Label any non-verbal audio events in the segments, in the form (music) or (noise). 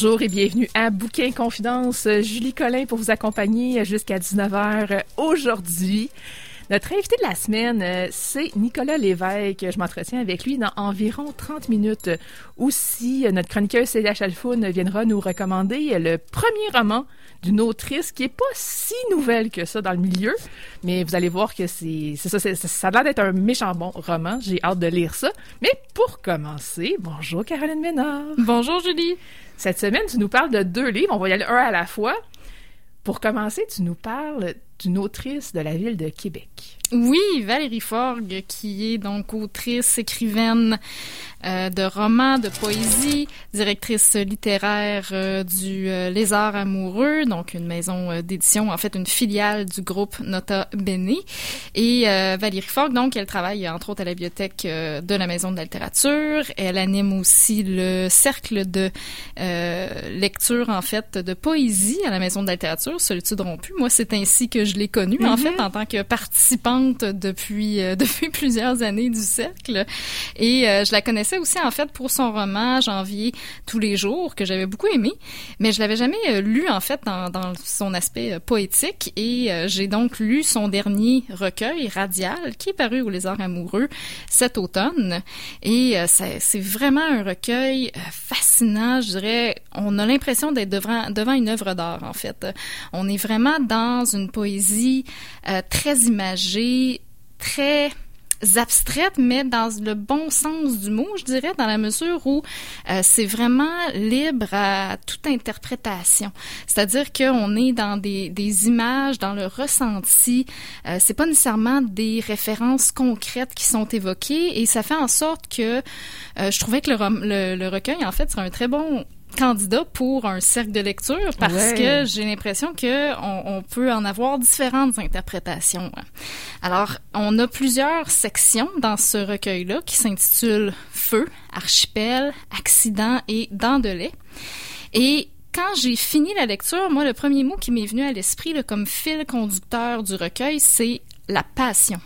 Bonjour et bienvenue à Bouquin Confidence. Julie Collin pour vous accompagner jusqu'à 19h aujourd'hui. Notre invité de la semaine, euh, c'est Nicolas Lévesque. Je m'entretiens avec lui dans environ 30 minutes. Aussi, notre chroniqueur Célia Chalfoun viendra nous recommander le premier roman d'une autrice qui est pas si nouvelle que ça dans le milieu, mais vous allez voir que c'est ça, ça a l'air d'être un méchant bon roman. J'ai hâte de lire ça. Mais pour commencer, bonjour Caroline Ménard. Bonjour Julie. Cette semaine, tu nous parles de deux livres. On va y aller un à la fois. Pour commencer, tu nous parles d'une autrice de la ville de Québec. Oui, Valérie Forgue, qui est donc autrice, écrivaine euh, de romans, de poésie, directrice littéraire euh, du euh, Lézard amoureux, donc une maison d'édition, en fait une filiale du groupe Nota Bene. Et Valérie Forgue, donc, elle travaille entre autres à la bibliothèque de la Maison de la littérature. Elle anime aussi le cercle de lecture, en fait, de poésie à la Maison de la littérature, Solitude rompue. Moi, c'est ainsi que je l'ai connue, en mm-hmm. fait, en tant que participante depuis euh, (laughs) depuis plusieurs années du cercle et euh, je la connaissais aussi en fait pour son roman Janvier tous les jours que j'avais beaucoup aimé, mais je l'avais jamais euh, lu en fait dans, son aspect poétique et j'ai donc lu son dernier recueil Radial qui est paru au Lézard amoureux cet automne et c'est vraiment un recueil fascinant, je dirais. On a l'impression d'être devant une œuvre d'art en fait. On est vraiment dans une poésie très imagée très abstraite, mais dans le bon sens du mot, je dirais, dans la mesure où euh, c'est vraiment libre à toute interprétation. C'est-à-dire qu'on est dans des, images, dans le ressenti. Euh, c'est pas nécessairement des références concrètes qui sont évoquées, et ça fait en sorte que euh, je trouvais que le, recueil, en fait, c'est un très bon candidat pour un cercle de lecture parce que j'ai l'impression que on, peut en avoir différentes interprétations. Alors, on a plusieurs sections dans ce recueil-là qui s'intitulent Feu, Archipel, Accident et Dents de lait. Et quand j'ai fini la lecture, moi, le premier mot qui m'est venu à l'esprit comme fil conducteur du recueil, c'est la passion.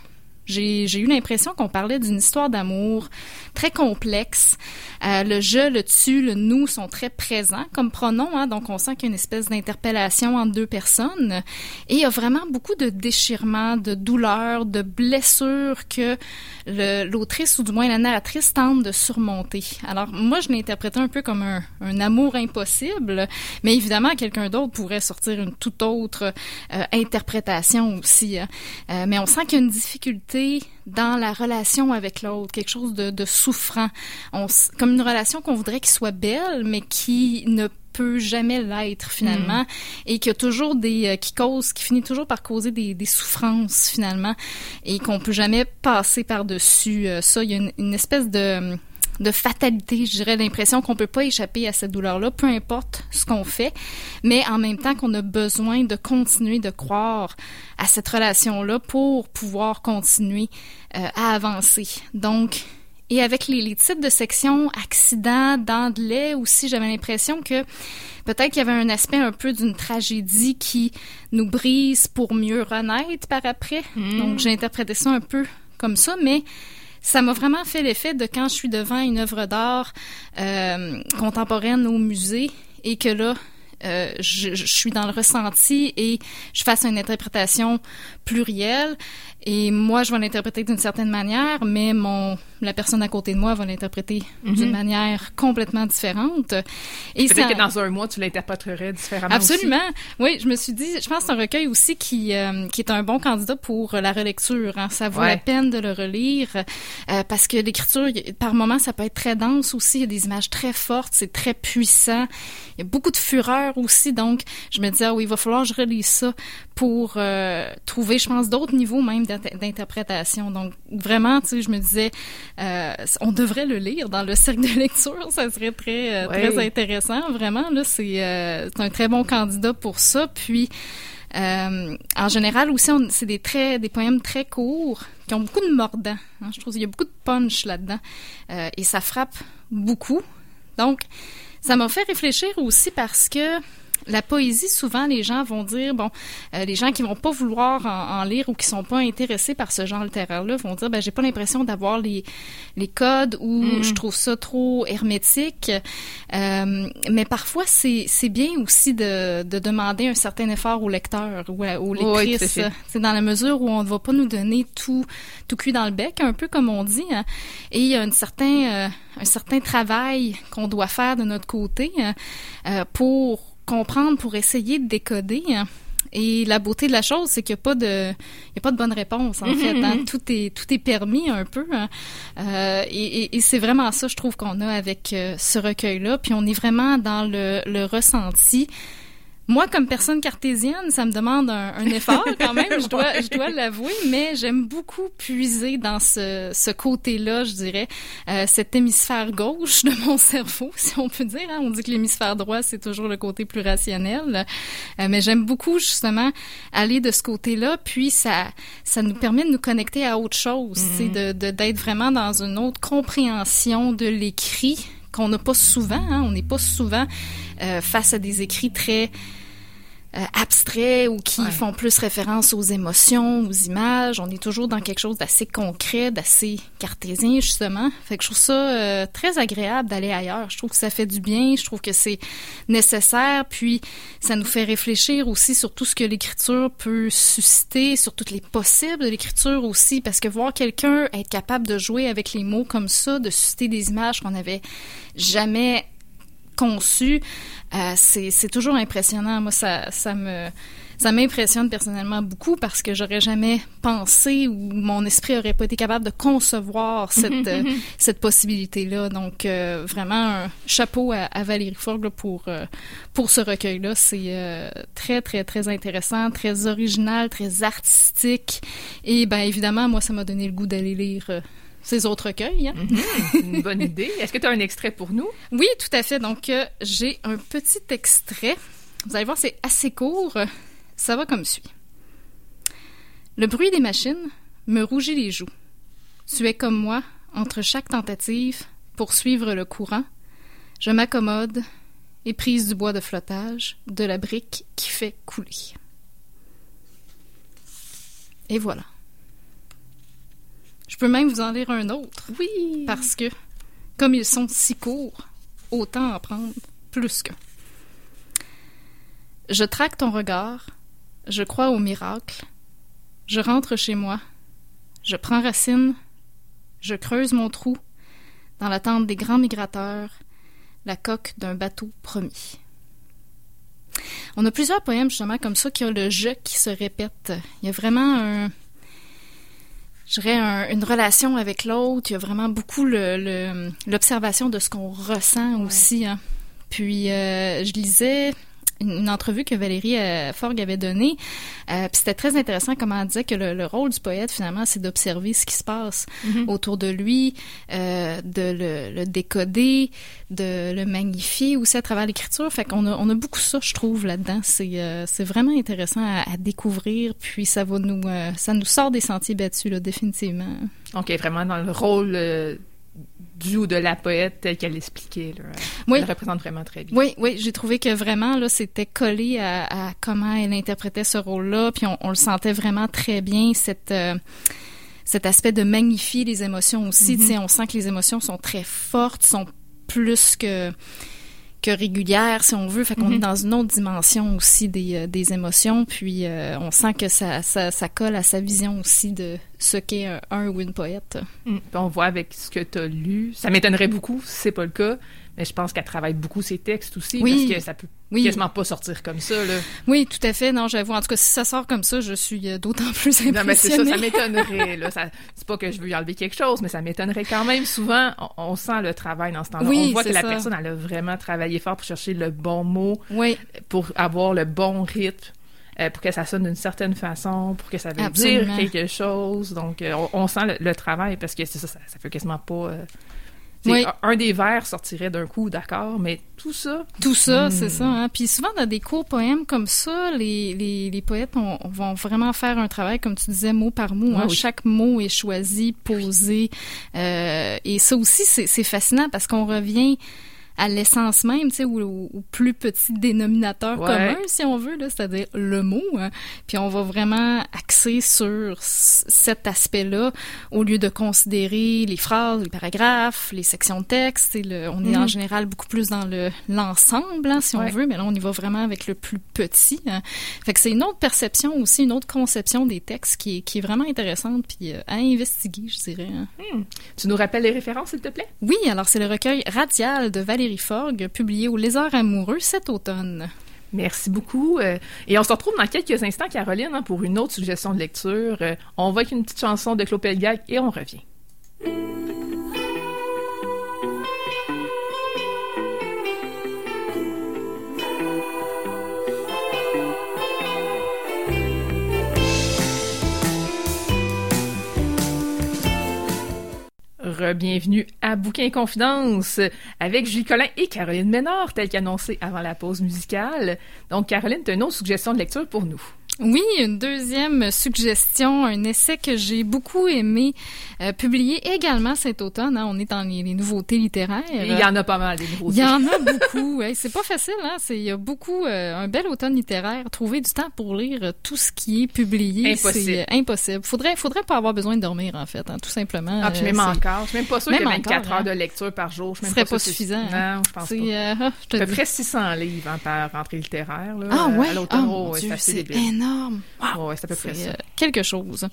J'ai eu l'impression qu'on parlait d'une histoire d'amour très complexe. Euh, le je, le tu, le nous sont très présents comme pronoms, hein, donc on sent qu'il y a une espèce d'interpellation entre deux personnes. Et il y a vraiment beaucoup de déchirements, de douleurs, de blessures que l'autrice ou du moins la narratrice tente de surmonter. Alors moi, je l'ai interprété un peu comme un, un amour impossible, mais évidemment, quelqu'un d'autre pourrait sortir une toute autre euh, interprétation aussi. Hein. Euh, mais on sent qu'il y a une difficulté dans la relation avec l'autre, quelque chose de, souffrant, on, comme une relation qu'on voudrait qu'il soit belle, mais qui ne peut jamais l'être finalement hmm. et qui a toujours des euh, qui cause qui finit toujours par causer des, souffrances finalement et qu'on peut jamais passer par dessus euh, ça il y a une espèce de de fatalité, je dirais, l'impression qu'on peut pas échapper à cette douleur-là, peu importe ce qu'on fait, mais en même temps qu'on a besoin de continuer de croire à cette relation-là pour pouvoir continuer euh, à avancer. Donc, et avec les, les, titres de section accident, d'anglais aussi, j'avais l'impression que peut-être qu'il y avait un aspect un peu d'une tragédie qui nous brise pour mieux renaître par après. Hmm. Donc, j'ai interprété ça un peu comme ça, mais ça m'a vraiment fait l'effet de quand je suis devant une œuvre d'art euh, contemporaine au musée et que là, euh, je, je, suis dans le ressenti et je fasse une interprétation plurielle Et moi, je vais l'interpréter d'une certaine manière, mais mon la personne à côté de moi va l'interpréter d'une manière complètement différente. Et peut-être que dans un mois, tu l'interpréterais différemment. Absolument. Oui, je me suis dit, je pense que c'est un recueil aussi qui euh, qui est un bon candidat pour la relecture. Hein. Ça vaut la peine de le relire euh, parce que l'écriture, par moments, ça peut être très dense aussi. Il y a des images très fortes, c'est très puissant. Il y a beaucoup de fureur aussi, donc je me disais, ah oui, il va falloir que je relise ça pour euh, trouver, je pense, d'autres niveaux même d'interprétation. Donc vraiment, tu sais, je me disais, euh, on devrait le lire dans le cercle de lecture, ça serait très euh, très intéressant. Vraiment, là, c'est un très bon candidat pour ça. Puis en général aussi, c'est des très des poèmes très courts qui ont beaucoup de mordant. Hein. je trouve qu'il y a beaucoup de punch là-dedans et ça frappe beaucoup. Donc ça m'a fait réfléchir aussi parce que la poésie, souvent, les gens vont dire, bon, euh, les gens qui vont pas vouloir en, lire ou qui sont pas intéressés par ce genre littéraire-là vont dire, ben, j'ai pas l'impression d'avoir les, les codes ou mm. je trouve ça trop hermétique. Euh, mais parfois, c'est, c'est bien aussi de, de demander un certain effort au lecteur ou au lectrice. c'est dans la mesure où on ne va pas nous donner tout, tout cuit dans le bec, un peu comme on dit. Hein. Et il y a un certain, euh, un certain travail qu'on doit faire de notre côté hein, pour comprendre, pour essayer de décoder. Et la beauté de la chose, c'est qu'il n'y a pas de, il y a pas de bonne réponse en fait. Hein. (laughs) Tout est, tout est permis un peu. Hein. Euh, et, et, c'est vraiment ça, je trouve, qu'on a avec euh, ce recueil-là. Puis on est vraiment dans le, le ressenti. Moi, comme personne cartésienne, ça me demande un, (laughs) effort quand même, je dois, je dois l'avouer, mais j'aime beaucoup puiser dans ce, ce côté-là, je dirais, euh, cet hémisphère gauche de mon cerveau, (laughs) si on peut dire. Hein. On dit que l'hémisphère droit, c'est toujours le côté plus rationnel, euh, mais j'aime beaucoup justement aller de ce côté-là, puis ça, ça nous permet de nous connecter à autre chose, c'est mm-hmm. de d'être vraiment dans une autre compréhension de l'écrit qu'on n'a pas souvent. Hein, on n'est pas souvent euh, face à des écrits très euh, abstraits ou qui font plus référence aux émotions, aux images. On est toujours dans quelque chose d'assez concret, d'assez cartésien justement. Fait que je trouve ça euh, très agréable d'aller ailleurs. Je trouve que ça fait du bien. Je trouve que c'est nécessaire. Puis ça nous fait réfléchir aussi sur tout ce que l'écriture peut susciter, sur toutes les possibles de l'écriture aussi, parce que voir quelqu'un être capable de jouer avec les mots comme ça, de susciter des images qu'on n'avait jamais conçues, euh, c'est toujours impressionnant. Moi, ça, ça me ça m'impressionne personnellement beaucoup parce que j'aurais jamais pensé ou mon esprit aurait pas été capable de concevoir cette euh, (laughs) cette possibilité là. Donc euh, vraiment un chapeau à, Valérie Forgue pour pour ce recueil là. C'est très très très intéressant, très original, très artistique et ben évidemment moi ça m'a donné le goût d'aller lire ces autres recueils. Hein? Mhm. une bonne idée. Est-ce que tu as un extrait pour nous? Oui, tout à fait. Donc, euh, j'ai un petit extrait. Vous allez voir, c'est assez court. Ça va comme suit. Le bruit des machines me rougit les joues. Tu es comme moi, entre chaque tentative pour suivre le courant. Je m'accommode, éprise du bois de flottage, de la brique qui fait couler. Et voilà. Je peux même vous en lire un autre. Oui. Parce que, comme ils sont si courts, autant en prendre plus qu'un. Je traque ton regard, je crois au miracle, je rentre chez moi, je prends racine, je creuse mon trou, dans la tente des grands migrateurs, la coque d'un bateau promis. On a plusieurs poèmes justement comme ça qui ont le je qui se répète. Il y a vraiment un, je dirais, une relation avec l'autre. Il y a vraiment beaucoup l'observation de ce qu'on ressent aussi. Hein. Puis, euh, je lisais une entrevue que Valérie euh, Forgue avait donnée. Euh, puis c'était très intéressant comment elle disait que le, rôle du poète, finalement, c'est d'observer ce qui se passe mm-hmm. autour de lui, euh, de le, décoder, de le magnifier aussi à travers l'écriture. Fait qu'on a, on a beaucoup ça, je trouve, là-dedans. C'est, c'est vraiment intéressant à, découvrir. Puis ça va nous, ça nous sort des sentiers battus, là, définitivement. OK, vraiment dans le rôle du ou de la poète telle qu'elle l'expliquait. Oui. Elle représente vraiment très bien. Oui, oui, j'ai trouvé que vraiment là, c'était collé à, comment elle interprétait ce rôle-là, puis on, le sentait vraiment très bien cette euh, cet aspect de magnifier les émotions aussi. Mm-hmm. On sent que les émotions sont très fortes, sont plus que que régulière, si on veut. Fait qu'on Mhm. est dans une autre dimension aussi des, euh, des émotions. Puis euh, on sent que ça, ça, ça colle à sa vision aussi de ce qu'est un, un ou une poète. Mm. On voit avec ce que tu as lu. Ça m'étonnerait beaucoup si c'est pas le cas, mais je pense qu'elle travaille beaucoup ses textes aussi, Oui. parce que ça peut Oui, quasiment pas sortir comme ça. Là. oui, tout à fait. Non, j'avoue. En tout cas, si ça sort comme ça, je suis euh, d'autant (laughs) plus impressionnée. Non, mais c'est ça, ça m'étonnerait. Là. Ça, c'est pas que je veux y enlever quelque chose, mais ça m'étonnerait quand même. Souvent, on, on sent le travail dans ce temps-là. Oui, on voit que la personne, elle a vraiment travaillé fort pour chercher le bon mot, Oui, pour avoir le bon rythme. euh, pour que ça sonne d'une certaine façon, pour que ça veuille Absolument. dire quelque chose. Donc, euh, on, on sent le, le travail parce que c'est ça, ça, ça fait quasiment pas. euh, Oui. un, un des vers sortirait d'un coup, d'accord, mais tout ça, Tout ça, Hmm. c'est ça. Hein? Puis souvent, dans des courts poèmes comme ça, les, les, les poètes ont- vont vraiment faire un travail, comme tu disais, mot par mot. hein. Ah oui. Chaque mot est choisi, posé. Euh, et ça aussi, c'est c'est fascinant parce qu'on revient à l'essence même, tu sais, au, au- plus petit dénominateur Ouais. commun, si on veut, là, c'est-à-dire le mot. hein. Puis on va vraiment axer sur cet aspect-là au lieu de considérer les phrases, les paragraphes, les sections de texte. le- on est en général beaucoup plus dans le l'ensemble, hein, si on veut, mais là on y va vraiment avec le plus petit. hein. Fait que c'est une autre perception aussi, une autre conception des textes qui est, qui est vraiment intéressante puis euh, à investiguer, je dirais. hein. tu nous rappelles les références, s'il te plaît? Oui, alors c'est le recueil Radial de Valérie Publié au Lézard amoureux cet automne. Merci beaucoup. euh, et on se retrouve dans quelques instants, Caroline, hein, pour une autre suggestion de lecture. Euh, on va avec une petite chanson de Claude Pelgag et on revient. Re-bienvenue à Bouquin Confidence avec Julie Collin et Caroline Ménard, tel qu'annoncé avant la pause musicale. Donc, Caroline, tu as une autre suggestion de lecture pour nous. Oui, une deuxième suggestion, un essai que j'ai beaucoup aimé, euh, publié également cet automne. hein. on est dans les, les nouveautés littéraires. Il y en a pas mal, des gros Il y en a beaucoup. (laughs) Hey, c'est pas facile, hein? C'est, il y a beaucoup, euh, un bel automne littéraire. Trouver du temps pour lire euh, tout ce qui est publié, Impossible. c'est euh, impossible. Faudrait, faudrait pas avoir besoin de dormir, en fait, hein, tout simplement. Ah, puis Euh, même encore. Je suis même pas sûre Même que 24 encore, heures hein. de lecture par jour, je même serait pas que suffisant, hein. Non, je pense c'est, pas. euh, ah, (laughs) je te À peu près 600 livres hein, par rentrée littéraire. Là, Ah euh, ouais, à oh, l'automne. mon ouais, Dieu, c'est débile. Énorme. Wow. Ouais, c'est à peu près ça. euh, quelque chose.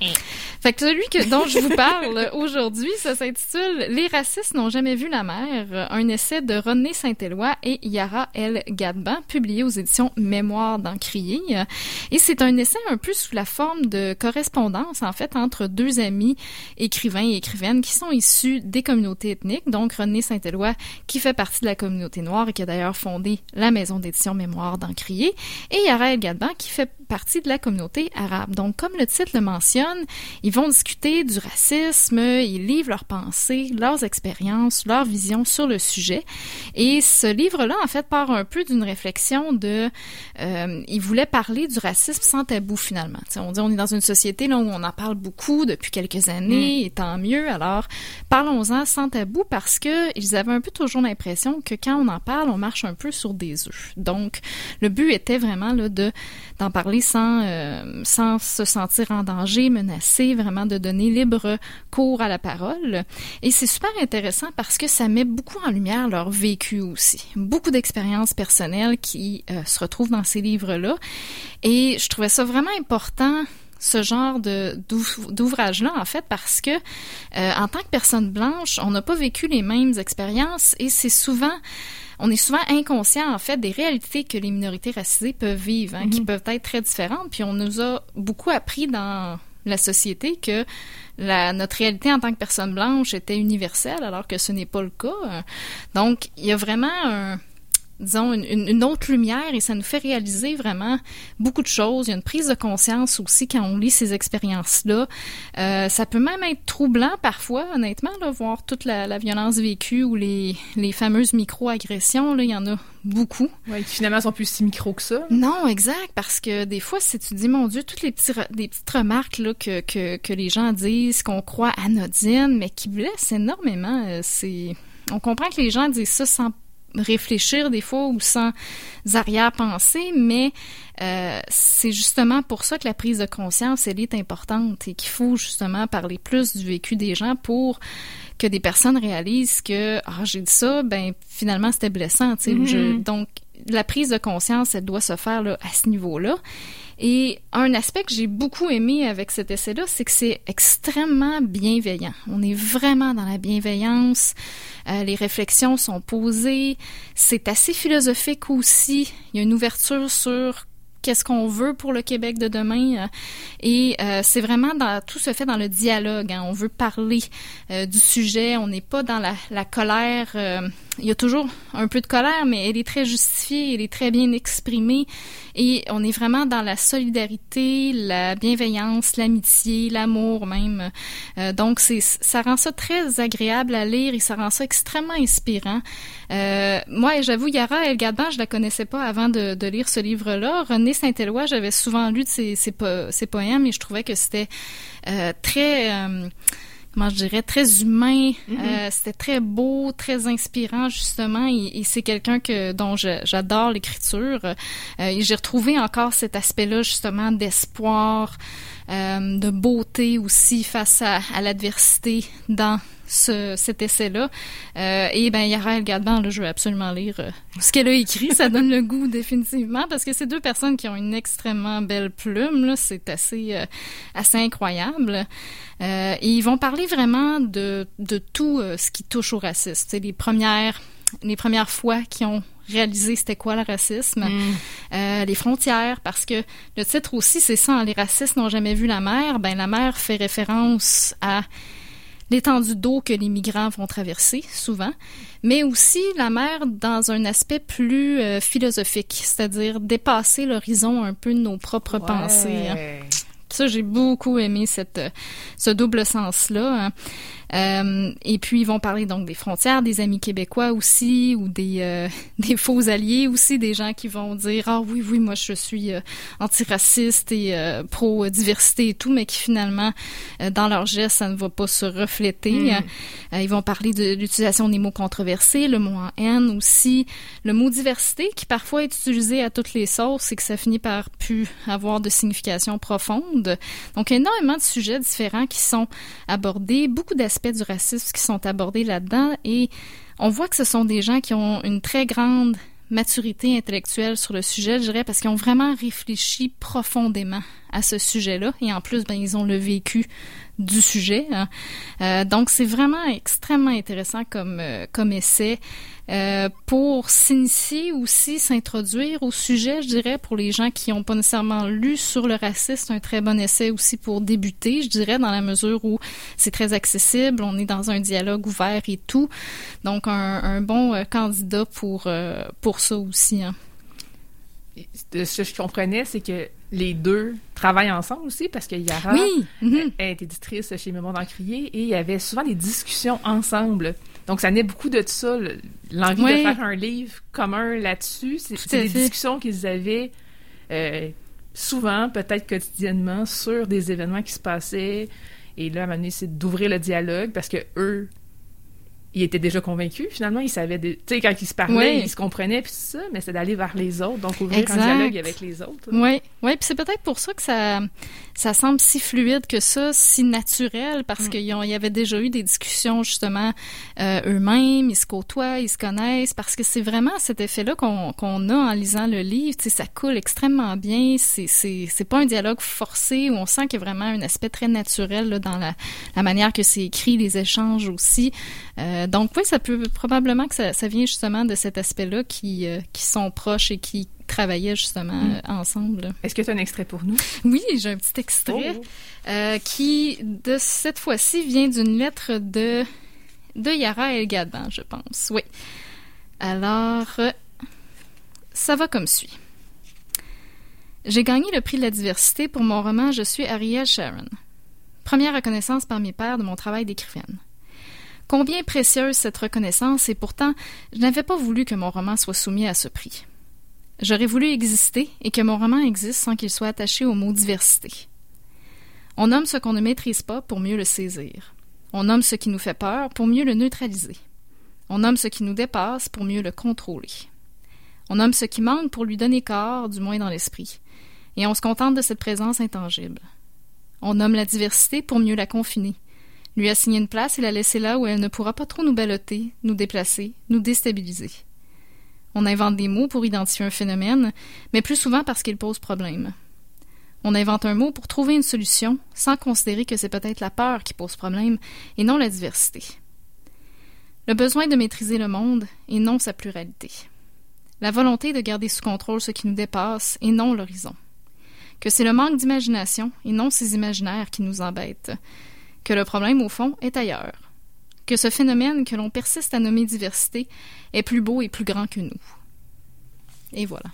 Fait que celui que, dont je vous parle (laughs) aujourd'hui, ça s'intitule Les racistes n'ont jamais vu la mer, un essai de René Saint-Éloi et Yara L. Gadban, publié aux éditions Mémoire d'Encrier. Euh, Et c'est un essai un peu sous la forme de correspondance, en fait, entre deux amis écrivains et écrivaines qui sont issus des communautés ethniques. Donc, René Saint-Éloi, qui fait partie de la communauté noire et qui a d'ailleurs fondé la maison d'édition Mémoire d'Encrier, et Yara El Gadban, qui fait partie de la communauté arabe. Donc, comme le titre le mentionne, ils vont discuter du racisme, ils livrent leurs pensées, leurs expériences, leurs visions sur le sujet. Et ce livre-là, en fait, part un peu d'une réflexion de... Euh, ils voulaient parler du racisme sans tabou, finalement. T'sais, on dit on est dans une société là, où on en parle beaucoup depuis quelques années, et tant mieux. Alors, parlons-en sans tabou parce que ils avaient un peu toujours l'impression que quand on en parle, on marche un peu sur des œufs. Donc, le but était vraiment là, de d'en parler sans euh, sans se sentir en danger, menacé, vraiment de donner libre cours à la parole. Et c'est super intéressant parce que ça met beaucoup en lumière leur vécu aussi. Beaucoup d'expériences personnelles qui euh, se retrouvent dans ces livres-là. Et je trouvais ça vraiment important ce genre d'ouvrage-là, en fait, parce que euh, en tant que personne blanche, on n'a pas vécu les mêmes expériences et c'est souvent on est souvent inconscient, en fait, des réalités que les minorités racisées peuvent vivre, hein, qui peuvent être très différentes. Puis on nous a beaucoup appris dans la société que la, notre réalité en tant que personne blanche était universelle, alors que ce n'est pas le cas. Donc, il y a vraiment un, disons, une, une- une autre lumière et ça nous fait réaliser vraiment beaucoup de choses. Il y a une prise de conscience aussi quand on lit ces expériences-là. Euh, ça peut même être troublant parfois, honnêtement, là, voir toute la, la violence vécue ou les, les fameuses micro-agressions. Là, il y en a beaucoup. Ouais, qui finalement sont plus si micro que ça. Non, exact, parce que des fois, si tu dis, mon Dieu, toutes les, petits, les petites remarques là, que, que, que les gens disent, qu'on croit anodines, mais qui blessent énormément, euh, c'est... On comprend que les gens disent ça sans réfléchir des fois ou sans arrière-pensée, mais euh, c'est justement pour ça que la prise de conscience, elle est importante et qu'il faut justement parler plus du vécu des gens pour que des personnes réalisent que ah j'ai dit ça, ben finalement c'était blessant, tu sais. Mm-hmm. Donc la prise de conscience, elle doit se faire là, à ce niveau-là. Et un aspect que j'ai beaucoup aimé avec cet essai-là, c'est que c'est extrêmement bienveillant. On est vraiment dans la bienveillance. Euh, les réflexions sont posées. C'est assez philosophique aussi. Il y a une ouverture sur qu'est-ce qu'on veut pour le Québec de demain. Euh, et euh, c'est vraiment dans, tout se fait dans le dialogue. Hein. On veut parler euh, du sujet. On n'est pas dans la, colère. il y a toujours un peu de colère, mais elle est très justifiée, elle est très bien exprimée. Et on est vraiment dans la solidarité, la bienveillance, l'amitié, l'amour même. donc c'est ça rend ça très agréable à lire et ça rend ça extrêmement inspirant. moi, j'avoue, Yara El je la connaissais pas avant de, de lire ce livre-là. Saint-Éloi, j'avais souvent lu de ses, poèmes et je trouvais que c'était euh, très... Euh, comment je dirais, très humain. Mm-hmm. Euh, c'était très beau, très inspirant justement, et, c'est quelqu'un que dont j'adore l'écriture. et j'ai retrouvé encore cet aspect-là justement d'espoir, de beauté aussi face à, à l'adversité dans ce, cet essai-là. Euh, et ben Yara El Gadban, là, je veux absolument lire euh, ce qu'elle a écrit. Ça donne le goût (laughs) définitivement parce que c'est deux personnes qui ont une extrêmement belle plume. Là, c'est assez euh, assez incroyable. et ils vont parler vraiment de de tout ce qui touche au racisme. C'est les premières les premières fois qu'ils ont réalisé c'était quoi le racisme, mm. les frontières, parce que le titre aussi c'est ça, les racistes n'ont jamais vu la mer. Ben la mer fait référence à l'étendue d'eau que les migrants vont traverser souvent, mais aussi la mer dans un aspect plus euh, philosophique, c'est-à-dire dépasser l'horizon un peu de nos propres pensées. Hein. Ça, j'ai beaucoup aimé cette, ce double sens-là. Hein. Euh, et puis ils vont parler donc des frontières, des amis québécois aussi, ou des euh, (laughs) des faux alliés aussi, des gens qui vont dire ah oui oui moi je suis euh, antiraciste et euh, pro diversité et tout, mais qui finalement dans leur geste ça ne va pas se refléter. Hmm. ils vont parler de l'utilisation des mots controversés, le mot en haine aussi, le mot diversité qui parfois est utilisé à toutes les sauces et que ça finit par plus avoir de signification profonde. Donc énormément de sujets différents qui sont abordés, beaucoup d'aspects du racisme qui sont abordés là-dedans. Et on voit que ce sont des gens qui ont une très grande maturité intellectuelle sur le sujet, je dirais, parce qu'ils ont vraiment réfléchi profondément à ce sujet-là. Et en plus, ben, ils ont le vécu du sujet. Hein. Euh, donc, c'est vraiment extrêmement intéressant comme, euh, comme essai. Euh, pour s'initier aussi, s'introduire au sujet, je dirais, pour les gens qui n'ont pas nécessairement lu sur le racisme, c'est un très bon essai aussi pour débuter, je dirais, dans la mesure où c'est très accessible, on est dans un dialogue ouvert et tout. Donc, un, bon candidat pour, pour ça aussi. Hein. Ce que je comprenais, c'est que les deux travaillent ensemble aussi parce que Yara oui. Mm-hmm. est éditrice chez Mémoire d'Encrier et il y avait souvent des discussions ensemble. Donc, ça naît beaucoup de ça, l'envie de faire un livre commun là-dessus. C'est des discussions qu'ils avaient euh, souvent, peut-être quotidiennement, sur des événements qui se passaient. Et là, à un moment donné, c'est d'ouvrir le dialogue parce que eux il était déjà convaincu finalement il savait tu sais quand il se parlait il se comprenait puis ça mais c'est d'aller vers les autres donc ouvrir un dialogue avec les autres. Oui. Oui puis c'est peut-être pour ça que ça ça semble si fluide que ça si naturel parce mm. qu'il y avait déjà eu des discussions justement euh, eux-mêmes ils se côtoient ils se connaissent parce que c'est vraiment cet effet là qu'on a en lisant le livre tu sais ça coule extrêmement bien c'est pas un dialogue forcé où on sent qu'il y a vraiment un aspect très naturel là, dans la la manière que c'est écrit les échanges aussi. Euh, euh, donc oui, ça peut probablement que ça, vient justement de cet aspect-là qui, euh, qui sont proches et qui travaillaient justement mm. euh, ensemble. Est-ce que tu as un extrait pour nous? Oui, j'ai un petit extrait oh. qui, de cette fois-ci, vient d'une lettre de, de Yara El Gadban, je pense. Oui. Alors, ça va comme suit. J'ai gagné le prix de la diversité pour mon roman Je suis Ariel Sharon. Première reconnaissance par mes pairs de mon travail d'écrivaine. Combien précieuse cette reconnaissance et pourtant je n'avais pas voulu que mon roman soit soumis à ce prix. J'aurais voulu exister et que mon roman existe sans qu'il soit attaché au mot diversité. On nomme ce qu'on ne maîtrise pas pour mieux le saisir. On nomme ce qui nous fait peur pour mieux le neutraliser. On nomme ce qui nous dépasse pour mieux le contrôler. On nomme ce qui manque pour lui donner corps, du moins dans l'esprit. Et on se contente de cette présence intangible. On nomme la diversité pour mieux la confiner, lui assigner une place et la laisser là où elle ne pourra pas trop nous balloter, nous déplacer, nous déstabiliser. On invente des mots pour identifier un phénomène, mais plus souvent parce qu'il pose problème. On invente un mot pour trouver une solution, sans considérer que c'est peut-être la peur qui pose problème et non la diversité. Le besoin de maîtriser le monde et non sa pluralité. La volonté de garder sous contrôle ce qui nous dépasse et non l'horizon. Que c'est le manque d'imagination et non ces imaginaires qui nous embêtent. Que le problème, au fond, est ailleurs. Que ce phénomène que l'on persiste à nommer diversité est plus beau et plus grand que nous. Et voilà.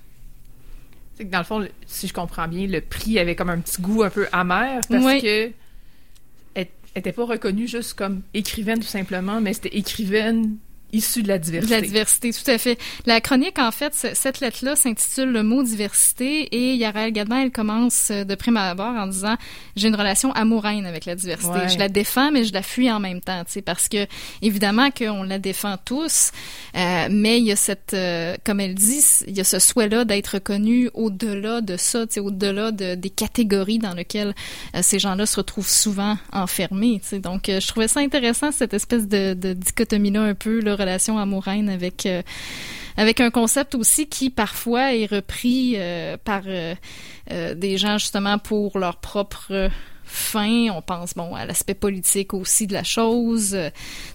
C'est que dans le fond, si je comprends bien, le prix avait comme un petit goût un peu amer parce que elle était pas reconnue juste comme écrivaine tout simplement, mais c'était écrivaine issu de la diversité. De la diversité, tout à fait. La chronique, en fait, cette lettre-là s'intitule Le mot diversité et Yara Gadin, elle commence euh, de prime abord en disant j'ai une relation amoureuse avec la diversité. Je la défends, mais je la fuis en même temps, tu sais, parce que évidemment qu'on la défend tous, euh, mais il y a cette, euh, comme elle dit, il y a ce souhait-là d'être reconnu au-delà de ça, tu sais, au-delà de, des catégories dans lesquelles ces gens-là se retrouvent souvent enfermés, tu sais. Donc, je trouvais ça intéressant cette espèce de, de dichotomie-là un peu là relation amoureuse avec euh, avec un concept aussi qui parfois est repris euh, par euh, des gens justement pour leur propre fin. On pense bon à l'aspect politique aussi de la chose.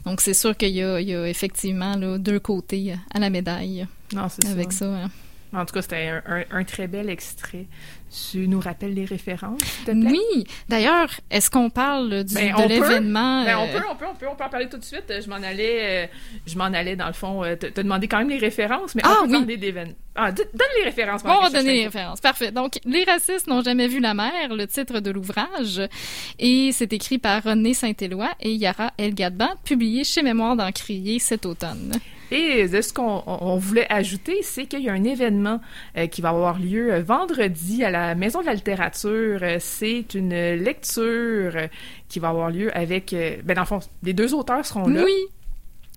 Donc c'est sûr qu'il y, y a, effectivement là, deux côtés à la médaille non, avec ça. Hein. En tout cas, c'était un, un, très bel extrait tu nous rappelles les références, Oui. D'ailleurs, est-ce qu'on parle du, ben, de l'événement? Ben, on, peut, on, peut, on, peut, on peut en parler tout de suite. Je m'en allais, euh, je m'en allais, dans le fond, euh, te, demander quand même les références, mais ah, on peut oui. d'événements. Ah, donne les références. on va donner les références. Parfait. Donc, Les racistes n'ont jamais vu la mer, le titre de l'ouvrage. Et c'est écrit par René Saint-Éloi et Yara El Gadban, publié chez Mémoire d'Encrier cet automne. Et de ce qu'on voulait ajouter, c'est qu'il y a un événement euh, qui va avoir lieu vendredi à la Maison de la littérature, euh, c'est une lecture qui va avoir lieu avec, euh, ben dans le fond, les deux auteurs seront là. Oui.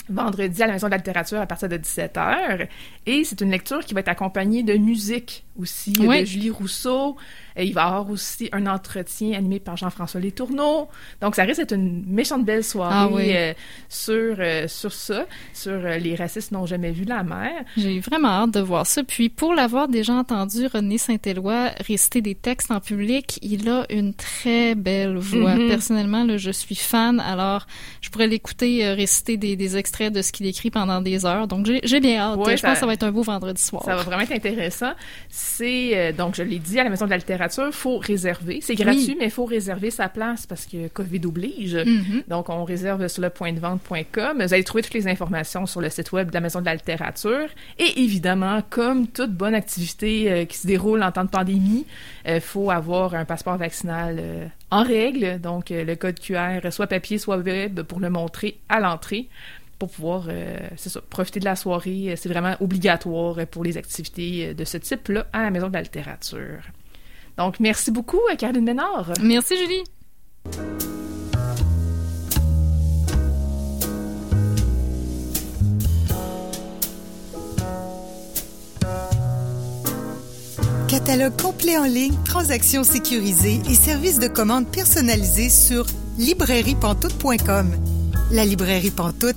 Vendredi à la Maison de la littérature à partir de 17h. Et c'est une lecture qui va être accompagnée de musique aussi, de Julie Rousseau, il va y avoir aussi un entretien animé par Jean-François Letourneau. Donc, ça risque d'être une méchante belle soirée ah euh, sur, euh, sur ça, sur euh, les racistes n'ont jamais vu la mer. J'ai vraiment hâte de voir ça. Puis, pour l'avoir déjà entendu, René Saint-Éloi réciter des textes en public, il a une très belle voix. Mm-hmm. Personnellement, là, je suis fan. Alors, je pourrais l'écouter réciter des, des, extraits de ce qu'il écrit pendant des heures. Donc, j'ai bien hâte. je pense que ça va être un beau vendredi soir. Ça va vraiment être intéressant. C'est, donc, je l'ai dit, à la Maison de la littérature il faut réserver. C'est gratuit, mais il faut réserver sa place parce que COVID oblige. Mm-hmm. Donc, on réserve sur le point de vente.com. Vous allez trouver toutes les informations sur le site web de la Maison de la littérature. Et évidemment, comme toute bonne activité euh, qui se déroule en temps de pandémie, il euh, faut avoir un passeport vaccinal euh, en règle. Donc, le code QR, soit papier, soit web, pour le montrer à l'entrée pour pouvoir profiter de la soirée. C'est vraiment obligatoire pour les activités de ce type-là à la Maison de la littérature. Donc, merci beaucoup, Caroline Ménard. Merci, Julie. Catalogue complet en ligne, transactions sécurisées et services de commande personnalisés sur librairiepantoute.com. La librairie Pantoute,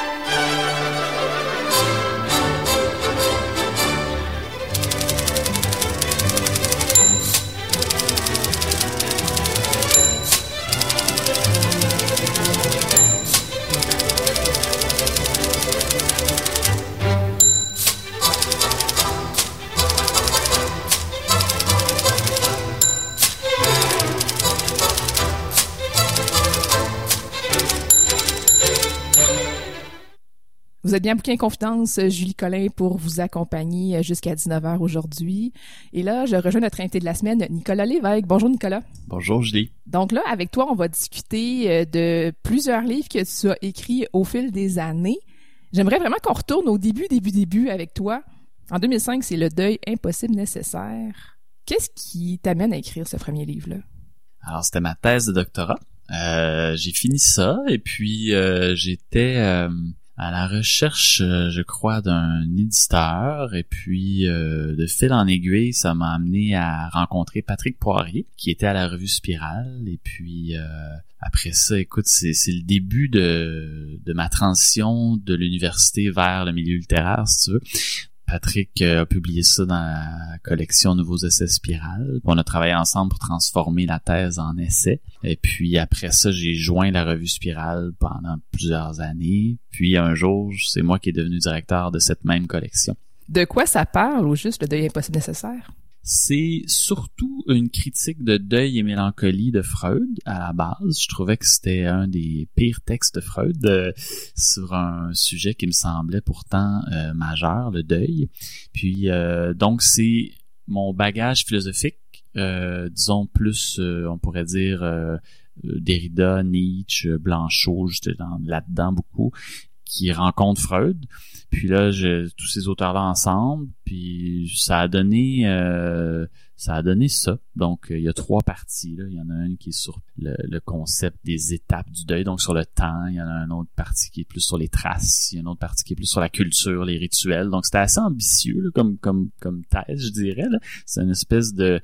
Vous êtes bien Bouquin Confidence, euh, Julie Collin pour vous accompagner euh, jusqu'à 19h aujourd'hui. Et là, je rejoins notre invité de la semaine, Nicolas Lévesque. Bonjour Nicolas. Bonjour Julie. Donc là, avec toi, on va discuter euh, de plusieurs livres que tu as écrits au fil des années. J'aimerais vraiment qu'on retourne au début, début, début avec toi. En 2005, c'est Le deuil impossible nécessaire. Qu'est-ce qui t'amène à écrire ce premier livre-là? Alors, c'était ma thèse de doctorat. Euh, j'ai fini ça et puis euh, j'étais euh, à la recherche, je crois, d'un éditeur et puis de fil en aiguille, ça m'a amené à rencontrer Patrick Poirier qui était à la revue Spirale et puis après ça, écoute, c'est, le début de, de ma transition de l'université vers le milieu littéraire, si tu veux. Patrick euh, a publié ça dans la collection Nouveaux essais spirales. On a travaillé ensemble pour transformer la thèse en essai. Et puis après ça, j'ai joint la revue Spirale pendant plusieurs années. Puis un jour, c'est moi qui est devenu directeur de cette même collection. De quoi ça parle ou juste le deuil impossible nécessaire? C'est surtout une critique de deuil et mélancolie de Freud à la base. Je trouvais que c'était un des pires textes de Freud euh, sur un sujet qui me semblait pourtant euh, majeur, le deuil. Puis euh, donc c'est mon bagage philosophique, disons plus, on pourrait dire Derrida, Nietzsche, Blanchot, j'étais là-dedans beaucoup, qui rencontre Freud. Puis là, je, tous ces auteurs-là ensemble, puis ça a donné euh, ça a donné ça. Donc, il y a trois parties. Là. Il y en a une qui est sur le, concept des étapes du deuil, donc sur le temps. Il y en a une autre partie qui est plus sur les traces. Il y a une autre partie qui est plus sur la culture, les rituels. Donc, c'était assez ambitieux comme, comme, comme thèse, je dirais. C'est une espèce de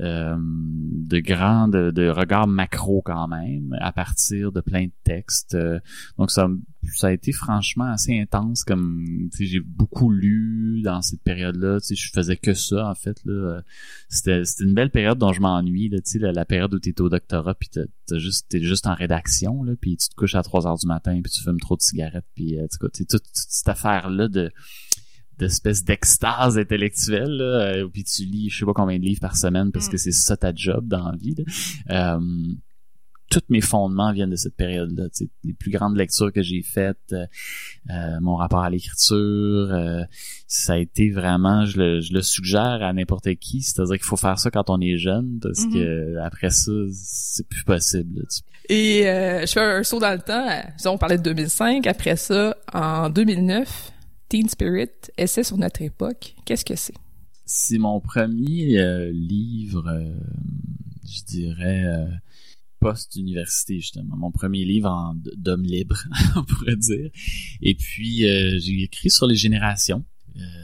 euh, de grands de, de regards macro quand même à partir de plein de textes. Euh, donc ça ça a été franchement assez intense comme j'ai beaucoup lu dans cette période là tu sais je faisais que ça en fait là. C'était c'était une belle période dont je m'ennuie là tu sais la, période où t'es au doctorat puis t'as juste t'es juste en rédaction là puis tu te couches à 3 heures du matin puis tu fumes trop de cigarettes puis euh, tu sais toute cette affaire là de d'espèce d'extase intellectuelle là, euh, puis tu lis je sais pas combien de livres par semaine parce mm. que c'est ça ta job dans la vie là. Euh, tous mes fondements viennent de cette période-là. Les plus grandes lectures que j'ai faites, euh, euh mon rapport à l'écriture, euh, ça a été vraiment, je le, je le suggère à n'importe qui, c'est-à-dire qu'il faut faire ça quand on est jeune, parce mm-hmm. que après ça, c'est plus possible. Et euh, je fais un saut dans le temps. On parlait de 2005. Après ça, en 2009, Teen Spirit, Essai sur notre époque, qu'est-ce que c'est? C'est mon premier euh, livre, euh, je dirais, euh, post-université, justement. Mon premier livre d'homme libre, (laughs) on pourrait dire. Et puis, j'ai écrit sur les générations.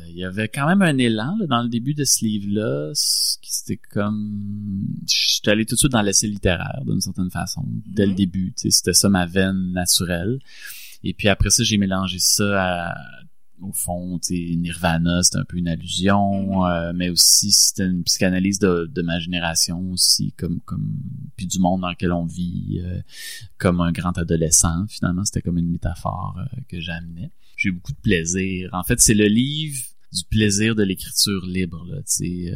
Il y avait quand même un élan dans le début de ce livre-là, qui c'était comme... J'étais allé tout de suite dans l'essai littéraire, d'une certaine façon, dès le mm-hmm. début. C'était ça ma veine naturelle. Et puis après ça, j'ai mélangé ça à au fond, Nirvana, c'est un peu une allusion, mm-hmm. euh, mais aussi c'était une psychanalyse de, de, ma génération aussi, comme comme puis du monde dans lequel on vit, euh, comme un grand adolescent. Finalement, c'était comme une métaphore euh, que j'amenais. J'ai eu beaucoup de plaisir. En fait, c'est le livre du plaisir de l'écriture libre, là, tu sais.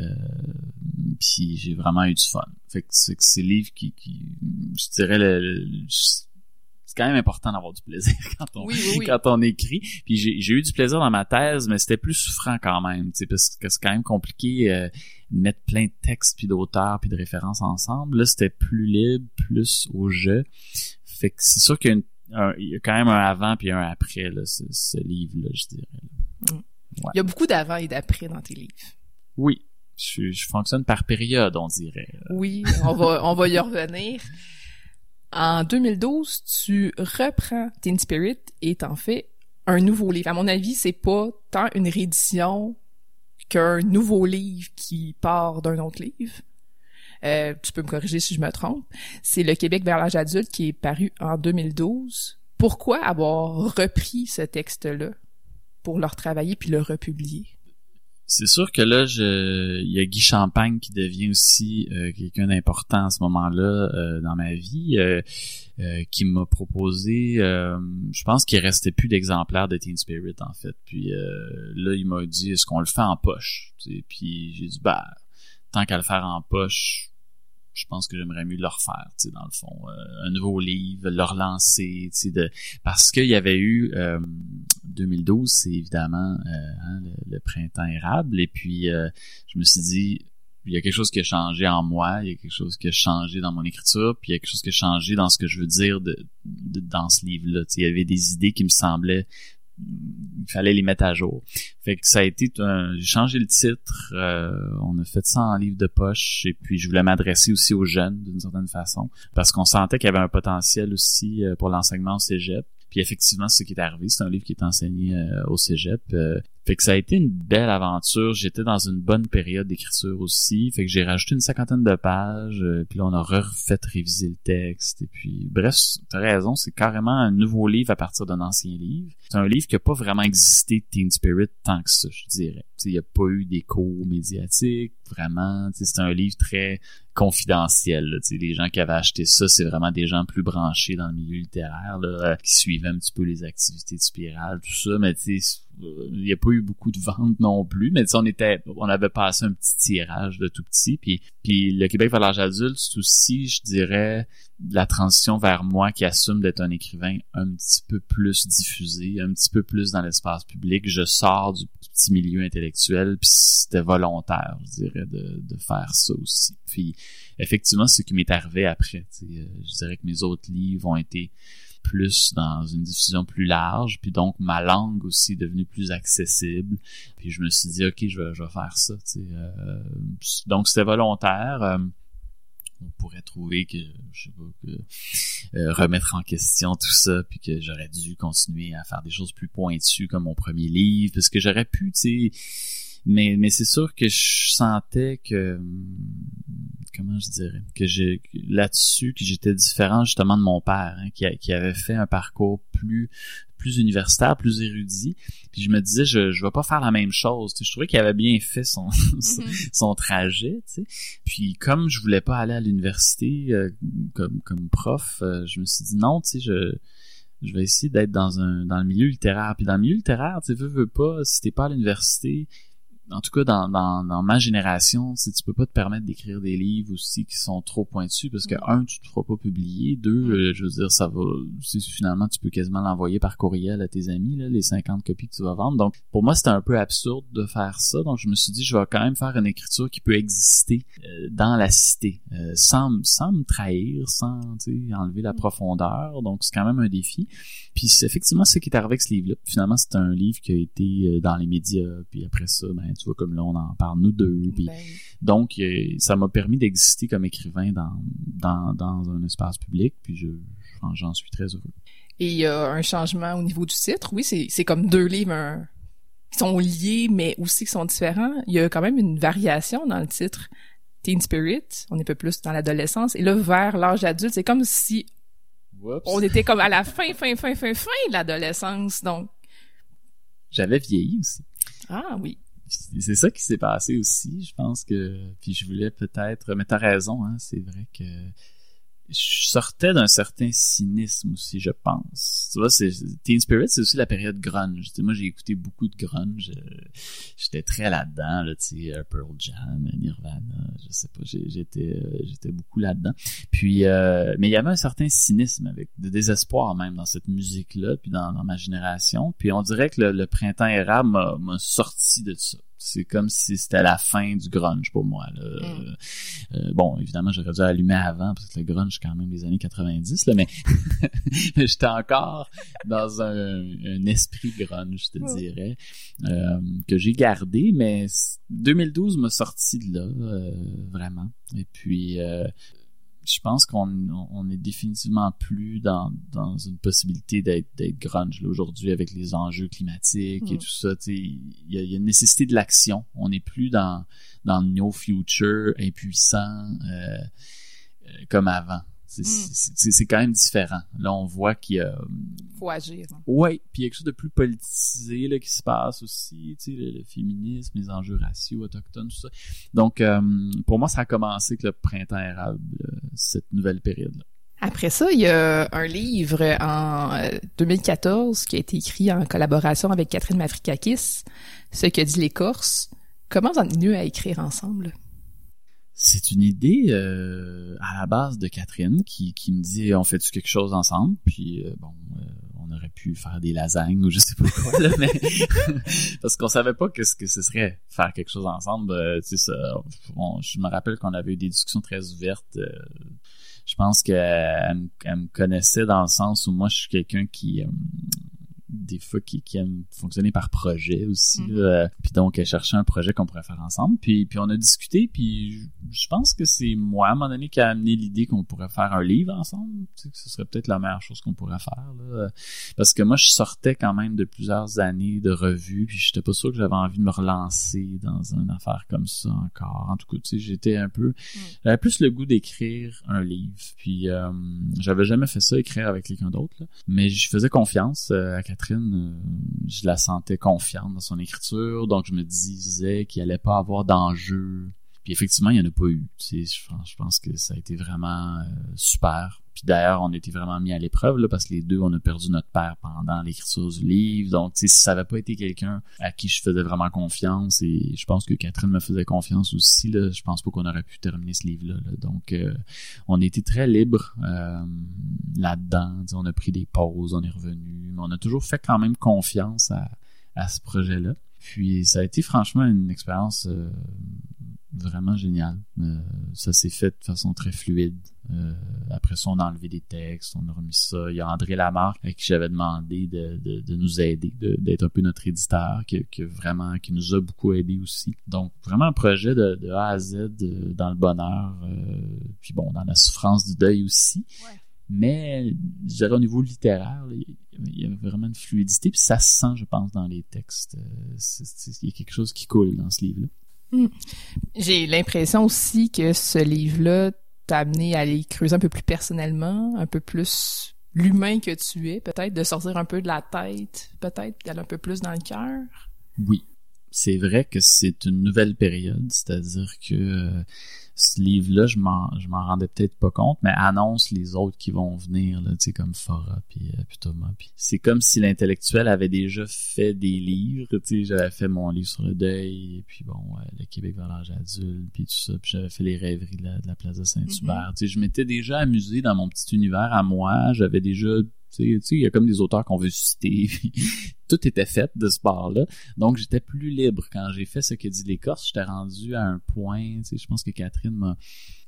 puis j'ai vraiment eu du fun. Fait que c'est c'est livre qui, qui, je dirais le quand même important d'avoir du plaisir (laughs) quand on (laughs) quand on écrit. Puis j'ai eu du plaisir dans ma thèse, mais c'était plus souffrant quand même, tu sais, parce que c'est quand même compliqué euh, mettre plein de textes puis d'auteurs puis de références ensemble. Là, c'était plus libre, plus au jeu. Fait que c'est sûr qu'il y, a quand même un avant puis un après là, ce, livre-là, je dirais. Mm. Il y a beaucoup d'avant et d'après dans tes livres. Oui. Je, je, fonctionne par période, on dirait. Oui, on va, on va y revenir. En 2012, tu reprends Teen Spirit et t'en fais un nouveau livre. À mon avis, c'est pas tant une réédition qu'un nouveau livre qui part d'un autre livre. Euh, tu peux me corriger si je me trompe. C'est Le Québec vers l'âge adulte qui est paru en 2012. Pourquoi avoir repris ce texte-là pour le retravailler puis le republier? C'est sûr que là, je, il y a Guy Champagne qui devient aussi euh, quelqu'un d'important à ce moment-là euh, dans ma vie, euh, qui m'a proposé, je pense qu'il restait plus d'exemplaires de Teen Spirit en fait. Puis là, il m'a dit, est-ce qu'on le fait en poche? Puis j'ai dit, bah, tant qu'à le faire en poche, je pense que j'aimerais mieux le refaire, tu sais, dans le fond, euh, un nouveau livre, le relancer, tu sais, de parce qu'il y avait eu 2012, euh, c'est évidemment euh, hein, le, printemps érable, et puis je me suis dit, il y a quelque chose qui a changé en moi, il y a quelque chose qui a changé dans mon écriture, puis il y a quelque chose qui a changé dans ce que je veux dire de, dans ce livre-là. Tu sais, il y avait des idées qui me semblaient il fallait les mettre à jour. Fait que ça a été un, j'ai changé le titre, euh, on a fait ça en livre de poche et puis je voulais m'adresser aussi aux jeunes d'une certaine façon parce qu'on sentait qu'il y avait un potentiel aussi euh, pour l'enseignement au cégep. Puis effectivement, ce qui est arrivé, c'est un livre qui est enseigné euh, au cégep. Fait que ça a été une belle aventure. J'étais dans une bonne période d'écriture aussi. Fait que j'ai rajouté une cinquantaine de pages. Euh, puis là, on a refait réviser le texte. Et puis, bref, t'as raison, c'est carrément un nouveau livre à partir d'un ancien livre. C'est un livre qui a pas vraiment existé Teen Spirit tant que ça, je dirais. Il n'y a pas eu d'écho médiatique, vraiment. C'est un livre très confidentiel. Là, les gens qui avaient acheté ça, c'est vraiment des gens plus branchés dans le milieu littéraire, là, qui suivaient un petit peu les activités de Spirale, tout ça. Mais tu sais, il n'y a pas eu beaucoup de ventes non plus, mais on était, on avait passé un petit tirage de tout petit, puis, puis le Québec vers l'âge adulte, c'est aussi, je dirais, la transition vers moi qui assume d'être un écrivain un petit peu plus diffusé, un petit peu plus dans l'espace public. Je sors du petit milieu intellectuel, puis c'était volontaire, je dirais, de, de faire ça aussi. Puis effectivement, ce qui m'est arrivé après, euh, je dirais que mes autres livres ont été plus dans une diffusion plus large, puis donc ma langue aussi est devenue plus accessible. Puis je me suis dit, ok, je vais, je vais faire ça. Euh, donc c'était volontaire. Euh, on pourrait trouver que je sais pas que euh, remettre en question tout ça puis que j'aurais dû continuer à faire des choses plus pointues comme mon premier livre parce que j'aurais pu tu sais mais mais c'est sûr que je sentais que comment je dirais que j'ai là-dessus que j'étais différent justement de mon père hein, qui, qui avait fait un parcours plus plus universitaire, plus érudit. Puis je me disais, je je vais pas faire la même chose. Tu sais, je trouvais qu'il avait bien fait (laughs) son mm-hmm. son trajet. Tu sais. Puis comme je voulais pas aller à l'université euh, comme comme prof, euh, je me suis dit non, tu sais, je je vais essayer d'être dans un dans le milieu littéraire. Puis dans le milieu littéraire, tu sais, veux, veux pas, si t'es pas à l'université, en tout cas dans, dans, dans ma génération, si tu peux pas te permettre d'écrire des livres aussi qui sont trop pointus parce que mm. un, tu te feras pas publier, deux, mm. euh, je veux dire, ça va finalement tu peux quasiment l'envoyer par courriel à tes amis là, les 50 copies que tu vas vendre. Donc pour moi, c'était un peu absurde de faire ça. Donc je me suis dit je vais quand même faire une écriture qui peut exister euh, dans la cité euh, sans sans me trahir, sans enlever la mm. profondeur. Donc c'est quand même un défi. Puis c'est effectivement ce qui est arrivé avec ce livre-là. Finalement, c'est un livre qui a été dans les médias puis après ça ben tu vois, comme là, on en parle nous deux. Ben donc, euh, ça m'a permis d'exister comme écrivain dans, dans, dans un espace public, puis je, j'en suis très heureux. Et il y a un changement au niveau du titre. Oui, c'est, comme deux livres qui sont liés, mais aussi qui sont différents. Il y a quand même une variation dans le titre. Teen Spirit, on est un peu plus dans l'adolescence. Et là, vers l'âge adulte, c'est comme si on était comme à la (laughs) fin, fin, fin, fin, fin de l'adolescence. Donc, j'avais vieilli aussi. Ah oui c'est ça qui s'est passé aussi. Je pense que puis je voulais peut-être, mais t'as raison, hein, c'est vrai que je sortais d'un certain cynisme aussi, je pense. Tu vois, c'est Teen Spirit, c'est aussi la période grunge. Moi, j'ai écouté beaucoup de grunge. J'étais très là-dedans, là, tu sais, Pearl Jam, Nirvana, je sais pas, j'étais j'étais beaucoup là-dedans. Puis, euh, mais il y avait un certain cynisme avec de désespoir même dans cette musique-là, puis dans, ma génération. Puis on dirait que le, le printemps érable m'a sorti de ça. C'est comme si c'était la fin du grunge pour moi. Mm. Euh, bon, évidemment, j'aurais dû allumer avant parce que le grunge, quand même les années 90, là, (laughs) mais j'étais encore dans un, esprit grunge, je te dirais, euh, que j'ai gardé, mais 2012 m'a sorti de là, euh, vraiment. Et puis, je pense qu'on on est définitivement plus dans, dans une possibilité d'être d'être grunge aujourd'hui avec les enjeux climatiques et mm. tout ça. Il y a, y a, une nécessité de l'action. On n'est plus dans dans le no future impuissant euh, euh comme avant. Mm. C'est quand même différent. Là, on voit qu'il y a... Faut agir. Hein. Oui, puis il y a quelque chose de plus politisé là, qui se passe aussi, tu sais, le, féminisme, les enjeux raciaux, autochtones, tout ça. Donc, euh, pour moi, ça a commencé avec le printemps érable, euh, cette nouvelle période-là. Après ça, il y a un livre en 2014 euh, qui a été écrit en collaboration avec Catherine Mafrikakis, Ce que dit l'écorce. Comment vous en êtes venu à écrire ensemble? C'est une idée euh, à la base de Catherine qui, qui me dit on fait-tu quelque chose ensemble? Puis euh, bon euh, on aurait pu faire des lasagnes ou je sais pas quoi là, mais (laughs) parce qu'on savait pas ce que ce serait faire quelque chose ensemble tu sais ça je me rappelle qu'on avait eu des discussions très ouvertes je pense qu'elle elle me connaissait dans le sens où moi je suis quelqu'un qui des fois qui, qui aime fonctionner par projet aussi. Là. Puis donc, elle cherchait un projet qu'on pourrait faire ensemble. Puis, puis on a discuté, puis je, pense que c'est moi, à un moment donné, qui a amené l'idée qu'on pourrait faire un livre ensemble. Tu sais, que ce serait peut-être la meilleure chose qu'on pourrait faire. Là. Parce que moi, je sortais quand même de plusieurs années de revues, puis j'étais pas sûr que j'avais envie de me relancer dans une affaire comme ça encore. En tout cas, tu sais, j'étais un peu... J'avais plus le goût d'écrire un livre. Puis euh, j'avais jamais fait ça, écrire avec quelqu'un d'autre. là. Mais je faisais confiance euh, à Catherine. Euh, je la sentais confiante dans son écriture. Donc je me disais qu'il allait pas avoir d'enjeu. Puis effectivement, il n'y en a pas eu. Je pense que ça a été vraiment euh, super. Puis d'ailleurs, on été vraiment mis à l'épreuve là, parce que les deux, on a perdu notre père pendant l'écriture du livre. Donc, si ça n'avait pas été quelqu'un à qui je faisais vraiment confiance, et je pense que Catherine me faisait confiance aussi, là, je pense pas qu'on aurait pu terminer ce livre-là. là. Donc, euh, on été très libre euh, là-dedans. On a pris des pauses, on est revenu, mais on a toujours fait quand même confiance à, à ce projet-là. Puis ça a été franchement une expérience euh, vraiment géniale. Euh, ça s'est fait de façon très fluide. Euh, après ça, on a enlevé des textes, on a remis ça. Il y a André Lamarck à qui j'avais demandé de, de, de nous aider, de- d'être un peu notre éditeur, qui, qui vraiment qui nous a beaucoup aidé aussi. Donc vraiment un projet de, de A à Z euh, dans le bonheur, euh, puis bon dans la souffrance du deuil aussi. Ouais. Mais je dirais au niveau littéraire, il y avait vraiment une fluidité, puis ça se sent, je pense, dans les textes. Il y a quelque chose qui coule dans ce livre-là. J'ai l'impression aussi que ce livre-là t'a amené à aller creuser un peu plus personnellement, un peu plus l'humain que tu es, peut-être, de sortir un peu de la tête, peut-être, d'aller un peu plus dans le cœur? Oui. C'est vrai que c'est une nouvelle période, c'est-à-dire que euh, ce livre-là, je m'en, je m'en rendais peut-être pas compte, mais annonce les autres qui vont venir, là, tu sais, comme Fora puis, euh, puis Thomas. Puis c'est comme si l'intellectuel avait déjà fait des livres, tu sais, j'avais fait mon livre sur le deuil, et puis bon, euh, le Québec vers l'âge adulte, puis tout ça, puis j'avais fait les rêveries de la, de la place de Saint-Hubert. Tu sais, je m'étais déjà amusé dans mon petit univers à moi, j'avais déjà il y a comme des auteurs qu'on veut citer. (laughs) tout était fait de ce bord-là. Donc, j'étais plus libre. Quand j'ai fait ce que dit l'écorce, j'étais rendu à un point, je pense que Catherine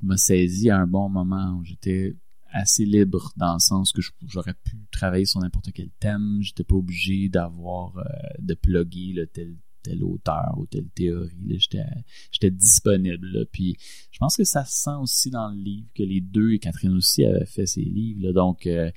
m'a, saisi à un bon moment où j'étais assez libre dans le sens que j'aurais pu travailler sur n'importe quel thème. J'étais pas obligé d'avoir, euh, de plugger le tel tel auteur ou telle théorie. J'étais, disponible. Puis je pense que ça se sent aussi dans le livre que les deux et Catherine aussi avaient fait ces livres. Donc euh,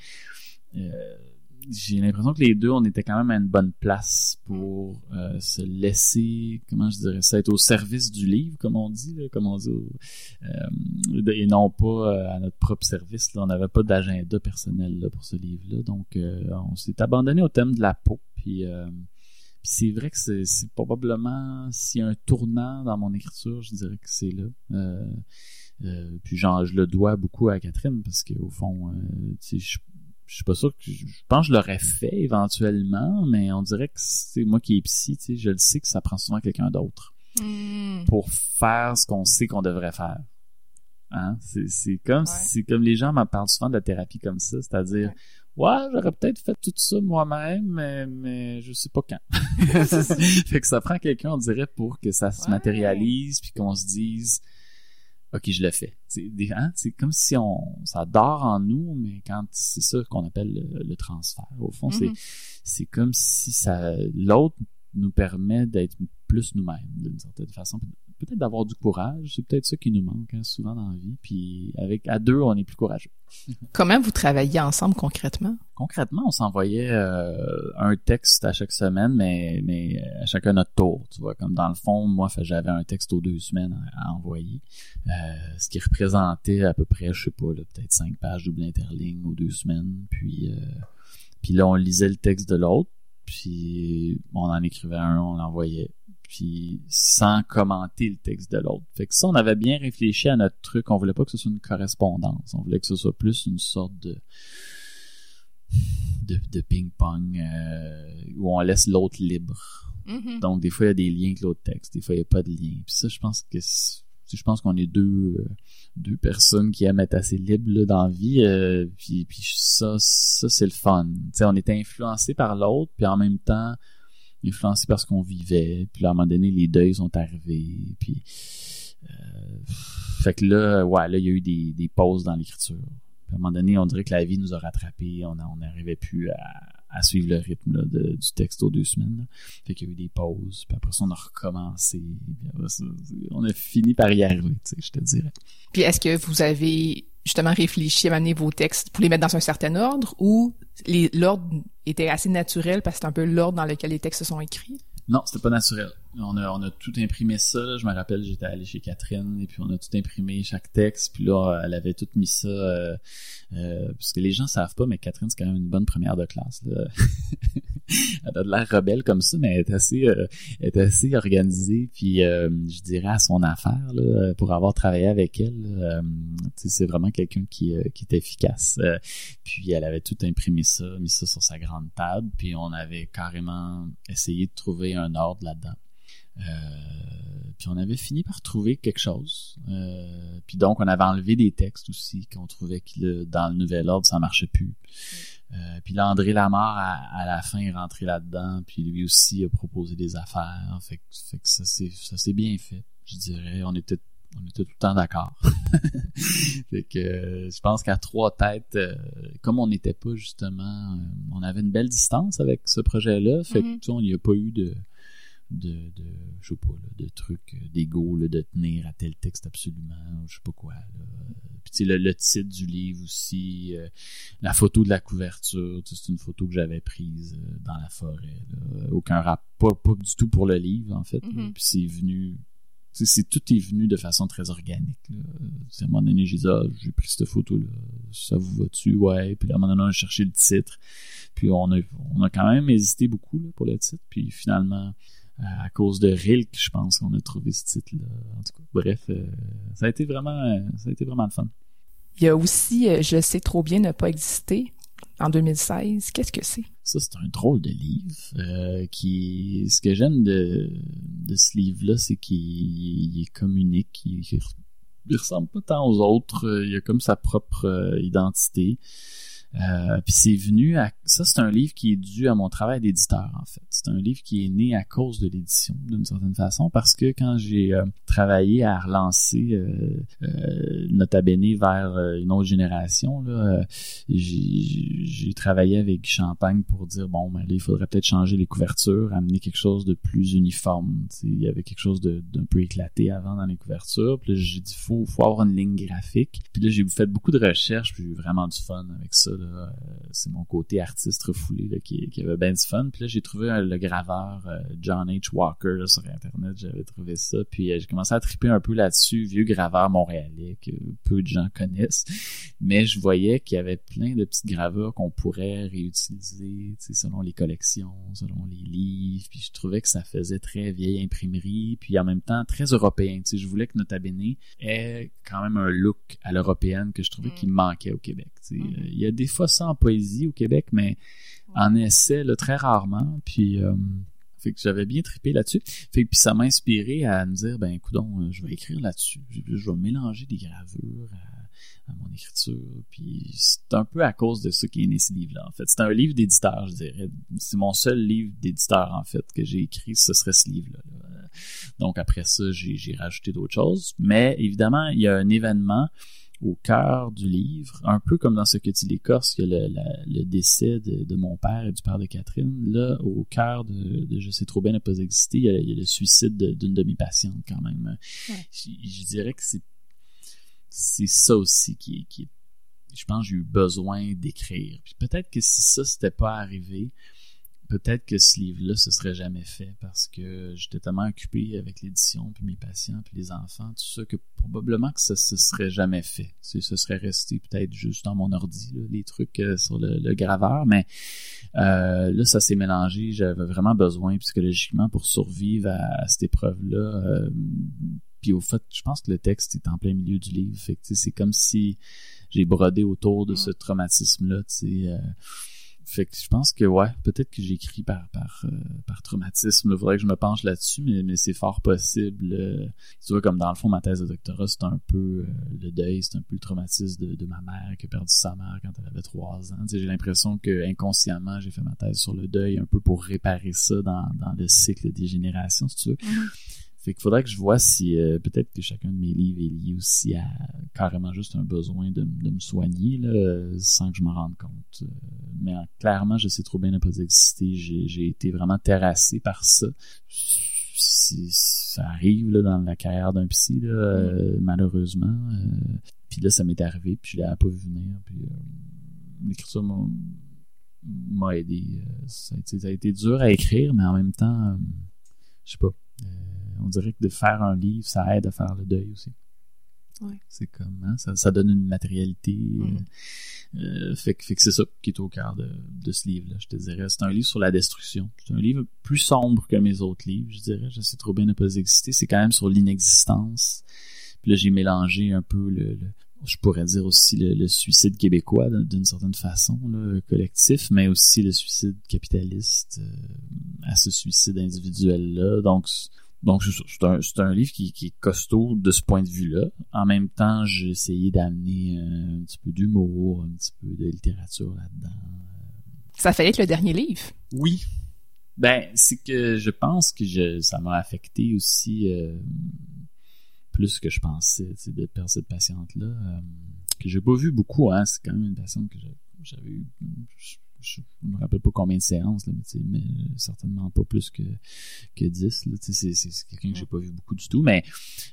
j'ai l'impression que les deux, on était quand même à une bonne place pour euh, se laisser, comment je dirais ça, être au service du livre, comme on dit, là, comme on dit, euh, et non pas euh, à notre propre service. Là. On n'avait pas d'agenda personnel là, pour ce livre-là, donc euh, on s'est abandonné au thème de la peau. Puis, euh, puis c'est vrai que c'est, probablement s'il y a un tournant dans mon écriture, je dirais que c'est là. Euh, euh, puis genre, je le dois beaucoup à Catherine parce qu'au fond, euh, tu sais, je je suis pas sûr que je, pense que je l'aurais fait éventuellement, mais on dirait que c'est moi qui est psy, tu sais, je le sais que ça prend souvent quelqu'un d'autre pour faire ce qu'on sait qu'on devrait faire. Hein? C'est, comme Ouais. c'est comme les gens m'en parlent souvent de la thérapie comme ça, c'est-à-dire ouais, j'aurais peut-être fait tout ça moi-même, mais, mais je sais pas quand. (laughs) (laughs) fait que ça prend quelqu'un, on dirait, pour que ça se Ouais. matérialise puis qu'on se dise OK, je le fais. C'est hein, comme si on ça dort en nous, mais quand c'est ça qu'on appelle le, le transfert. Au fond, c'est Mhm. c'est comme si ça l'autre nous permet d'être plus nous-mêmes d'une certaine façon. Peut-être d'avoir du courage, c'est peut-être ça qui nous manque hein, souvent dans la vie. Puis avec à deux, on est plus courageux. (laughs) Comment vous travaillez ensemble concrètement? Concrètement, on s'envoyait euh, un texte à chaque semaine, mais mais à chacun notre tour. Tu vois, comme dans le fond, moi, j'avais un texte aux deux semaines à, à envoyer, euh, ce qui représentait à peu près, je sais pas, peut-être cinq pages double interligne aux deux semaines. Puis euh, puis là, on lisait le texte de l'autre, puis on en écrivait un, on l'envoyait, puis sans commenter le texte de l'autre. Fait que ça, on avait bien réfléchi à notre truc. On voulait pas que ce soit une correspondance. On voulait que ce soit plus une sorte de de, de ping-pong euh, où on laisse l'autre libre. Donc, des fois, il y a des liens avec l'autre texte. Des fois, il n'y a pas de lien. Puis ça, je pense que je pense qu'on est deux euh, deux personnes qui aiment être assez libres là, dans la vie. euh, puis, puis ça, ça c'est le fun. On était influencé par l'autre, puis en même temps influencé par ce qu'on vivait. Puis là, à un moment donné, les deuils sont arrivés. Puis euh, fait que là, ouais, là, il y a eu des, des pauses dans l'écriture. Puis à un moment donné, on dirait que la vie nous a rattrapés. On n'arrivait plus à, à suivre le rythme de, du texte aux deux semaines. Là. Fait qu'il y a eu des pauses, puis après ça, on a recommencé. on a fini par y arriver, tu sais, je te dirais. Puis est-ce que vous avez justement réfléchi à mener vos textes pour les mettre dans un certain ordre ou l'ordre était assez naturel parce que c'est un peu l'ordre dans lequel les textes sont écrits? Non, c'était pas naturel. On a, on a tout imprimé ça. Je me rappelle, j'étais allé chez Catherine et puis on a tout imprimé chaque texte. Puis là, elle avait tout mis ça. Euh, euh, parce que les gens savent pas, mais Catherine c'est quand même une bonne première de classe. Là. (laughs) elle a de l'air rebelle comme ça, mais elle est assez, euh, elle est assez organisée. Puis euh, je dirais à son affaire là, pour avoir travaillé avec elle. c'est vraiment quelqu'un qui, qui est efficace. puis elle avait tout imprimé ça, mis ça sur sa grande table. Puis on avait carrément essayé de trouver un ordre là-dedans. Euh, puis on avait fini par trouver quelque chose. Euh, puis donc on avait enlevé des textes aussi qu'on trouvait que dans le nouvel ordre ça marchait plus. Euh, puis là André Lamar à, la fin est rentré là-dedans, puis lui aussi a proposé des affaires. Fait, que ça c'est ça s'est bien fait. Je dirais on était on était tout le temps d'accord. (laughs) fait que je pense qu'à trois têtes, comme on n'était pas justement, on avait une belle distance avec ce projet-là. Fait que mm-hmm. n'y a pas eu de de, de je sais pas, de trucs euh, d'ego, de tenir à tel texte absolument, je sais pas quoi. Là. Puis le, le titre du livre aussi, euh, la photo de la couverture, c'est une photo que j'avais prise euh, dans la forêt. Aucun rap, pas, pas du tout pour le livre en fait. Mm-hmm. Puis c'est venu c'est tout est venu de façon très organique. Là. À un moment donné, j'ai dit ah, j'ai pris cette photo-là, ça vous va-tu? Ouais. Puis à un moment donné, on a cherché le titre. Puis on a, on a quand même hésité beaucoup là, pour le titre. Puis finalement, à cause de Rilke, je pense qu'on a trouvé ce titre-là. En tout cas, bref, euh, ça a été vraiment, ça a été vraiment le fun. Il y a aussi euh, Je sais trop bien ne pas exister en 2016. Qu'est-ce que c'est? Ça, c'est un drôle de livre. Euh, qui, ce que j'aime de, de ce livre-là, c'est qu'il est comme unique. Il, il, ressemble pas tant aux autres. Il a comme sa propre identité. Euh, puis c'est venu à ça c'est un livre qui est dû à mon travail d'éditeur en fait. C'est un livre qui est né à cause de l'édition d'une certaine façon parce que quand j'ai euh, travaillé à relancer euh, euh Nota Bene vers une autre génération là, j'ai travaillé avec Champagne pour dire bon ben là, il faudrait peut-être changer les couvertures, amener quelque chose de plus uniforme. il y avait quelque chose d'un peu éclaté avant dans les couvertures. Puis j'ai dit faut faut avoir une ligne graphique. Puis là j'ai fait beaucoup de recherches, puis j'ai eu vraiment du fun avec ça. Euh, c'est mon côté artiste refoulé qui, avait bien du fun. Puis là, j'ai trouvé le graveur euh, John H. Walker sur Internet. J'avais trouvé ça. Puis euh, j'ai commencé à triper un peu là-dessus. Vieux graveur montréalais que peu de gens connaissent. Mais je voyais qu'il y avait plein de petites gravures qu'on pourrait réutiliser selon les collections, selon les livres. Puis je trouvais que ça faisait très vieille imprimerie. Puis en même temps, très européen. je voulais que Nota Bene ait quand même un look à l'européenne que je trouvais mm. qu'il manquait au Québec. Mm-hmm. Il y a des fois ça en poésie au Québec, mais en essai, là, très rarement. Puis, euh, fait que j'avais bien trippé là-dessus. Fait puis ça m'a inspiré à me dire, ben, écoute, euh, je vais écrire là-dessus. Je, vais mélanger des gravures à, mon écriture. Puis c'est un peu à cause de ça qui est né ce livre-là, en fait. C'est un livre d'éditeur, je dirais. C'est mon seul livre d'éditeur, en fait, que j'ai écrit. Ce serait ce livre-là. Donc après ça, j'ai rajouté d'autres choses. Mais évidemment, il y a un événement au cœur du livre, un peu comme dans ce que tu l'écorces, il y a le, décès de, mon père et du père de Catherine. Là, au cœur de, Je sais trop bien ne pas exister, il y a, le suicide d'une de, mes patientes quand même. Je, dirais que c'est c'est ça aussi qui, qui je pense j'ai eu besoin d'écrire. Puis peut-être que si ça s'était pas arrivé, peut-être que ce livre-là se serait jamais fait parce que j'étais tellement occupé avec l'édition, puis mes patients, puis les enfants, tout ça, que probablement que ça se serait jamais fait. Ce serait resté peut-être juste dans mon ordi, les trucs euh, sur le, graveur, mais euh, là, ça s'est mélangé. J'avais vraiment besoin psychologiquement pour survivre à, cette épreuve-là. Euh, puis au fait, je pense que le texte est en plein milieu du livre. Fait c'est comme si j'ai brodé autour de ce traumatisme-là, tu sais fait que je pense que ouais, peut-être que j'écris par par euh, par traumatisme. Il faudrait que je me penche là-dessus, mais, mais c'est fort possible. Euh, tu vois, comme dans le fond, ma thèse de doctorat, c'est un peu euh, le deuil, c'est un peu le traumatisme de, de, ma mère qui a perdu sa mère quand elle avait trois ans. J'ai l'impression que inconsciemment, j'ai fait ma thèse sur le deuil un peu pour réparer ça dans, dans le cycle des générations, si tu veux. Mm-hmm. Fait qu'il faudrait que je vois si euh, peut-être que chacun de mes livres est lié aussi à carrément juste un besoin de, me soigner là, sans que je m'en rende compte. Euh, mais clairement, je sais trop bien ne pas exister. J'ai été vraiment terrassé par ça. Ça arrive là, dans la carrière d'un psy, là, euh, malheureusement. Euh, puis là, ça m'est arrivé, puis je l'avais pas vu venir. Puis euh, l'écriture m'a aidé. Ça a, été, ça a, été, dur à écrire, mais en même temps, je sais pas. On dirait que de faire un livre, ça aide à faire le deuil aussi. C'est comme, hein, ça, ça, donne une matérialité. Mm. Euh, fait, que, fait que c'est ça qui est au cœur de, de ce livre-là, je te dirais. C'est un livre sur la destruction. C'est un livre plus sombre que mes autres livres, je dirais. Je sais trop bien ne pas exister. C'est quand même sur l'inexistence. Puis là, j'ai mélangé un peu le, je pourrais dire aussi le, suicide québécois d'une certaine façon, le collectif, mais aussi le suicide capitaliste euh, à ce suicide individuel-là. Donc, donc, c'est un, un, livre qui, qui, est costaud de ce point de vue-là. En même temps, j'ai essayé d'amener euh, un petit peu d'humour, un petit peu de littérature là-dedans. Ça fallait être le dernier livre. Oui. Ben, c'est que je pense que je, ça m'a affecté aussi euh, plus que je pensais, de perdre cette patiente-là. Euh, que j'ai pas vu beaucoup, hein. C'est quand même une patiente que j'avais eu je me rappelle pas combien de séances, là, mais, mais certainement pas plus que, que 10. C'est quelqu'un que j'ai pas vu beaucoup du tout, mais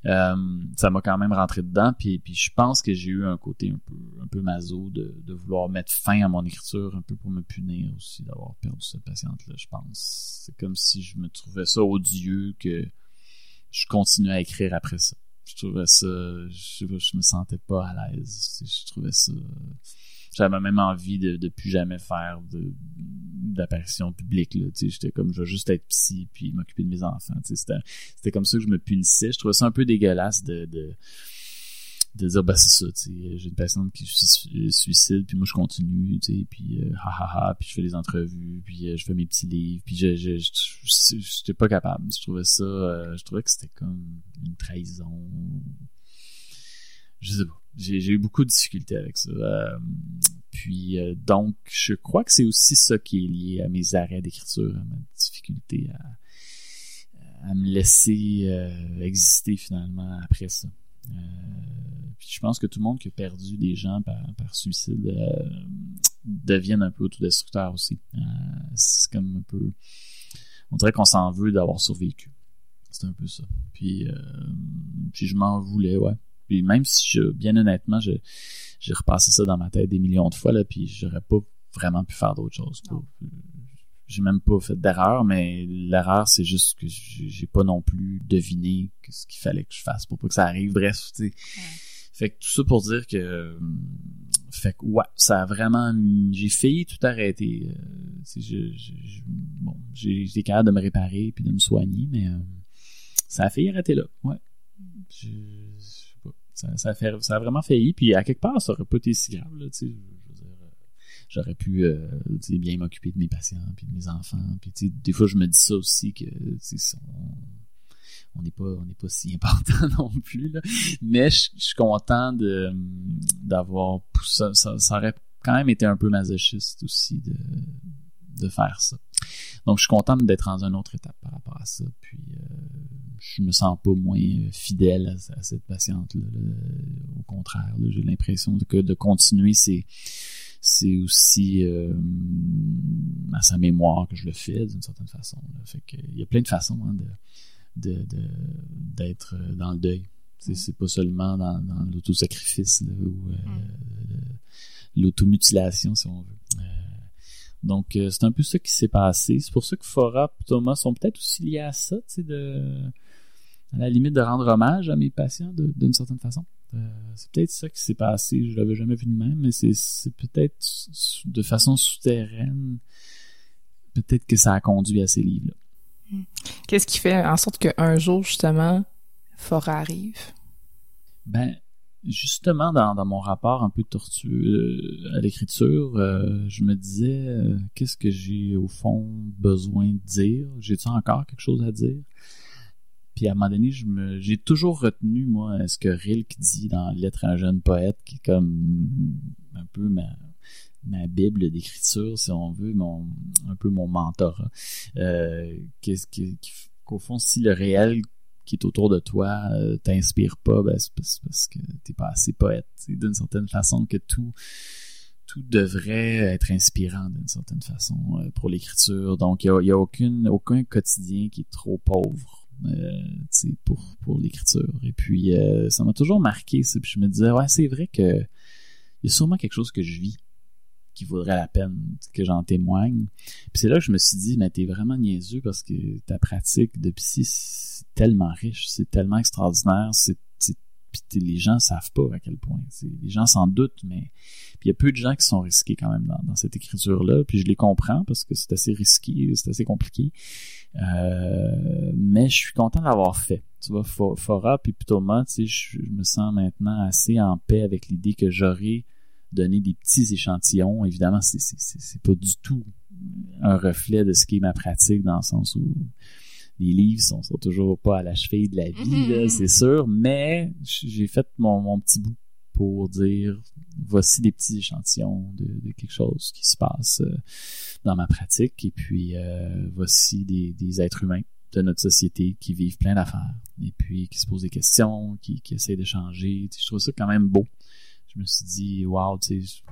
euh, ça m'a quand même rentré dedans. Puis, puis je pense que j'ai eu un côté un peu, un peu maso de, de vouloir mettre fin à mon écriture, un peu pour me punir aussi d'avoir perdu cette patiente-là, je pense. C'est comme si je me trouvais ça odieux que je continuais à écrire après ça. Je trouvais ça, je, je me sentais pas à l'aise. Je trouvais ça j'avais même envie de, de plus jamais faire d'apparition publique là j'étais comme je vais juste être psy puis m'occuper de mes enfants c'était comme ça que je me punissais. Je trouvais ça un peu dégueulasse de, de de dire bah c'est ça j'ai une patiente qui se suicide puis moi je continue tu sais puis euh, ha ha ha puis je fais des entrevues puis euh, je fais mes petits livres puis je je j'étais pas capable. Je trouvais ça euh, je trouvais que c'était comme une trahison je sais pas j'ai eu beaucoup de difficultés avec ça. Euh, puis euh, donc, je crois que c'est aussi ça qui est lié à mes arrêts d'écriture, à ma difficulté à, à me laisser euh, exister finalement après ça. puis je pense que tout le monde qui a perdu des gens par, par suicide deviennent un peu autodestructeurs aussi. c'est comme un peu... On dirait qu'on s'en veut d'avoir survécu. C'est un peu ça. Puis, puis je m'en voulais, ouais. Puis même si je, bien honnêtement, j'ai repassé ça dans ma tête des millions de fois, là, puis j'aurais pas vraiment pu faire d'autre chose. J'ai même pas fait d'erreur, mais l'erreur, c'est juste que j'ai pas non plus deviné ce qu'il fallait que je fasse pour pas que ça arrive. Bref, tu sais. Fait que tout ça pour dire que fait que ouais, ça a vraiment j'ai failli tout arrêter. Euh, je, je, bon, j'ai été capable de me réparer puis de me soigner, mais euh, ça a failli arrêter là. Ouais. Je, ça, ça, a vraiment failli. Puis à quelque part, ça aurait pas été si grave. Là, euh, j'aurais pu euh, bien m'occuper de mes patients puis de mes enfants. Puis des fois, je me dis ça aussi que on n'est pas on n'est pas si important (laughs) non plus. Là. Mais je, suis content de d'avoir ça, ça, aurait quand même été un peu masochiste aussi de, de faire ça. Donc je suis content d'être dans une autre étape par rapport à ça. Puis euh, je me sens pas moins euh, fidèle à, cette patiente-là. Au contraire, j'ai l'impression que de continuer, c'est c'est aussi euh, à sa mémoire que je le fais d'une certaine façon. Fait que, il y a plein de façons hein, de, d'être dans le deuil. C'est pas seulement dans, dans l'autosacrifice ou euh, l'automutilation, si on veut. Donc, c'est un peu ça qui s'est passé. C'est pour ça que Fora et Thomas sont peut-être aussi liés à ça, tu sais, de à la limite de rendre hommage à mes patients d'une certaine façon. Euh, c'est peut-être ça qui s'est passé. Je l'avais jamais vu de même, mais c'est peut-être de façon souterraine. Peut-être que ça a conduit à ces livres-là. Hmm. Qu'est-ce qui fait en sorte qu'un jour, justement, Fora arrive? Ben, justement, dans, mon rapport un peu tortueux euh, à l'écriture, euh, je me disais, qu'est-ce que j'ai au fond besoin de dire? J'ai-tu encore quelque chose à dire? Puis à un moment donné, j'ai toujours retenu, moi, ce que Rilke dit dans Lettre à un jeune poète, qui est comme un peu ma, bible d'écriture, si on veut, mon, un peu mon mentorat. Euh, qu'est-ce qu'au fond, si le réel qui est autour de toi euh, t'inspire pas, ben, c'est parce, que t'es pas assez poète. D'une certaine façon, que tout tout devrait être inspirant d'une certaine façon euh, pour l'écriture. Donc, il n'y a, aucune, aucun quotidien qui est trop pauvre euh, pour, pour l'écriture. Et puis, ça m'a toujours marqué. Puis je me disais, ouais, c'est vrai que il y a sûrement quelque chose que je vis qui vaudrait la peine que j'en témoigne. Puis c'est là que je me suis dit, mais t'es vraiment niaiseux parce que ta pratique de psy, c'est tellement riche, c'est tellement extraordinaire, c'est puis les gens savent pas à quel point. Les gens s'en doutent, mais il y a peu de gens qui sont risqués quand même dans, cette écriture-là. Puis je les comprends parce que c'est assez risqué, c'est assez compliqué. Euh, mais je suis content d'avoir fait. Tu vois, Fora puis tu sais, je, me sens maintenant assez en paix avec l'idée que j'aurais donné des petits échantillons. Évidemment, c'est c'est pas du tout un reflet de ce qui est ma pratique dans le sens où les livres sont, sont toujours pas à la cheville de la vie, mm-hmm. c'est sûr, mais j'ai fait mon, petit bout pour dire voici des petits échantillons de, quelque chose qui se passe euh, dans ma pratique et puis euh, voici des, des, êtres humains de notre société qui vivent plein d'affaires et puis qui se posent des questions, qui, qui essaient d'échanger. Je trouve ça quand même beau. Je me suis dit, wow,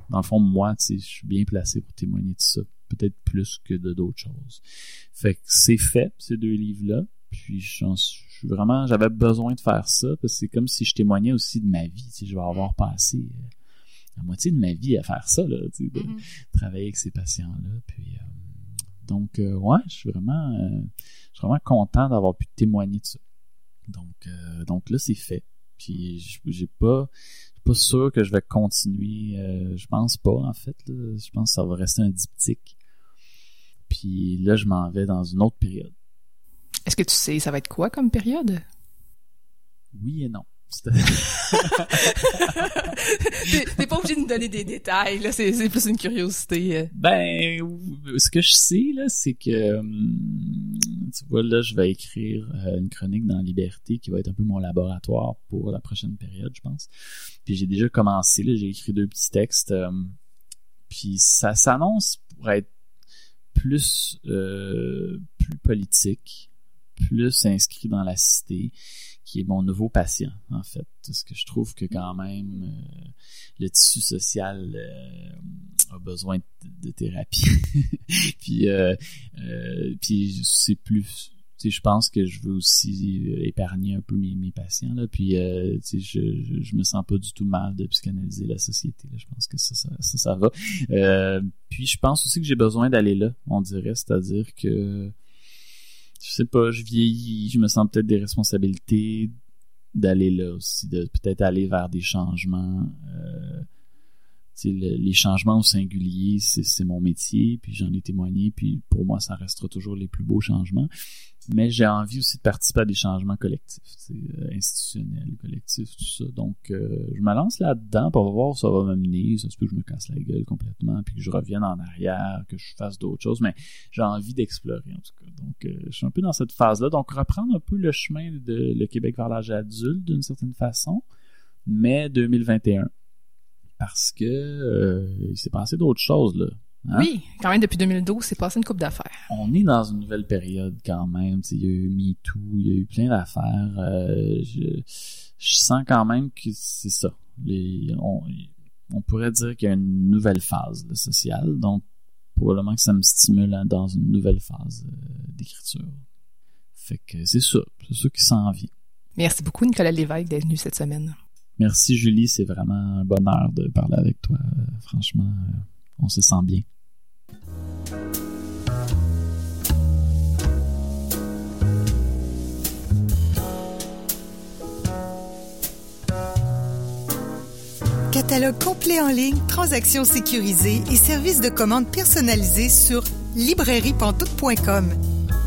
dans le fond, moi, je suis bien placé pour témoigner de ça peut-être plus que de d'autres choses. Fait que c'est fait, ces deux livres-là. Puis je suis vraiment, j'avais besoin de faire ça parce que c'est comme si je témoignais aussi de ma vie. Tu je vais avoir passé euh, la moitié de ma vie à faire ça, là, tu de mm-hmm. travailler avec ces patients-là. Puis euh, donc euh, ouais, je suis vraiment, je suis vraiment content d'avoir pu témoigner de ça. Donc donc là c'est fait. Puis j'ai pas pas sûr que je vais continuer. je pense pas, en fait. Je pense que ça va rester un diptyque. Puis là, je m'en vais dans une autre période. Est-ce que tu sais, ça va être quoi comme période? Oui et non. (laughs) T'es pas obligé de nous donner des détails, là, c'est plus une curiosité. Euh. Ben, ce que je sais, là, c'est que, hum, tu vois, là, je vais écrire euh, une chronique dans Liberté qui va être un peu mon laboratoire pour la prochaine période, je pense. Puis j'ai déjà commencé, là, j'ai écrit deux petits textes, hum, puis ça s'annonce pour être plus euh, plus politique, plus inscrit dans la cité, qui est mon nouveau patient en fait, parce que je trouve que quand même euh, le tissu social euh, a besoin de, thérapie, (laughs) puis puis c'est plus je pense que je veux aussi euh, épargner un peu mes, mes patients là. Puis euh, je, je, je me sens pas du tout mal de psychanalyser la société là. je pense que ça ça ça, ça va. Euh, puis je pense aussi que j'ai besoin d'aller là on dirait. C'est-à-dire que je sais pas je vieillis je me sens peut-être des responsabilités d'aller là aussi de peut-être aller vers des changements euh, les changements au singulier, c'est mon métier, puis j'en ai témoigné, puis pour moi, ça restera toujours les plus beaux changements. Mais j'ai envie aussi de participer à des changements collectifs, euh, institutionnels, collectifs, tout ça. Donc, euh, je me lance là-dedans pour voir où ça va m'amener. Ça se peut que je me casse la gueule complètement, puis que je revienne en arrière, que je fasse d'autres choses, mais j'ai envie d'explorer en tout cas. Donc, euh, je suis un peu dans cette phase-là. Donc, reprendre un peu le chemin de le Québec vers l'âge adulte d'une certaine façon, mais 2021 parce que euh, il s'est passé d'autres choses là. Hein? Oui, quand même depuis 2012, c'est passé une coupe d'affaires. On est dans une nouvelle période quand même. Il y a eu MeToo, il y a eu plein d'affaires. Euh, je, sens quand même que c'est ça. Les, on, on, pourrait dire qu'il y a une nouvelle phase sociale. Donc, probablement que ça me stimule dans une nouvelle phase euh, d'écriture. Fait que c'est ça. C'est ça qui s'en vient. Merci beaucoup, Nicolas Lévesque, d'être venu cette semaine. Merci Julie, c'est vraiment un bonheur de parler avec toi. franchement, euh, on se sent bien. Catalogue complet en ligne, transactions sécurisées et services de commande personnalisés sur librairiepantoute.com.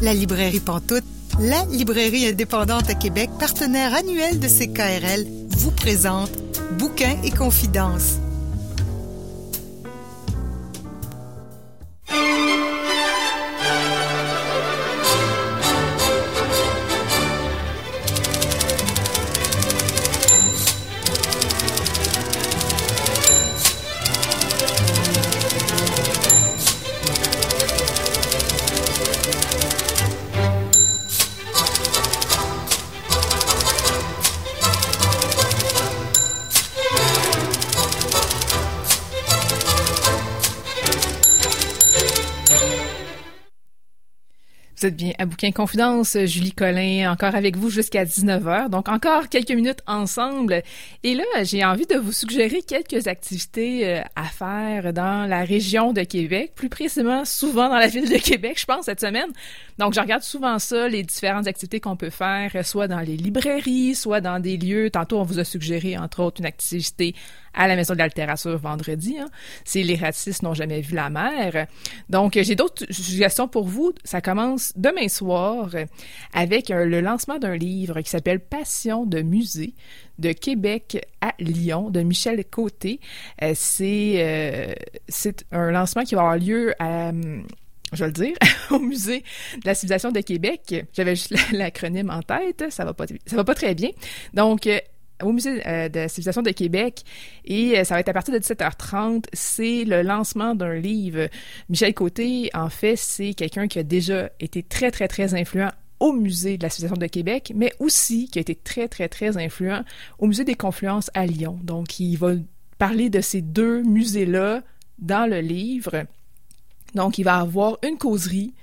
La librairie Pantoute, la librairie indépendante à Québec, partenaire annuel de CKRL vous présente Bouquins et confidences. Vous êtes bien à Bouquin Confidence, Julie Collin, encore avec vous jusqu'à 19h. Donc encore quelques minutes ensemble. Et là, j'ai envie de vous suggérer quelques activités euh, à faire dans la région de Québec, plus précisément souvent dans la ville de Québec, je pense, cette semaine. Donc je regarde souvent ça, les différentes activités qu'on peut faire, soit dans les librairies, soit dans des lieux. Tantôt, on vous a suggéré, entre autres, une activité à la Maison de la littérature vendredi. Hein. C'est Les racistes n'ont jamais vu la mer. Donc, j'ai d'autres suggestions pour vous. Ça commence demain soir avec le lancement d'un livre qui s'appelle Passion de musée de Québec à Lyon de Michel Côté. Euh, c'est euh, c'est un lancement qui va avoir lieu à je vais le dire, (laughs) au musée de la civilisation de Québec. J'avais juste l'acronyme en tête, ça va pas ça va pas très bien. Donc au musée euh, de la civilisation de Québec et euh, ça va être à partir de 17h30. C'est le lancement d'un livre. Michel Côté, en fait, c'est quelqu'un qui a déjà été très, très, très influent au musée de la civilisation de Québec, mais aussi qui a été très, très, très influent au musée des confluences à Lyon. Donc, il va parler de ces deux musées-là dans le livre. Donc, il va avoir une causerie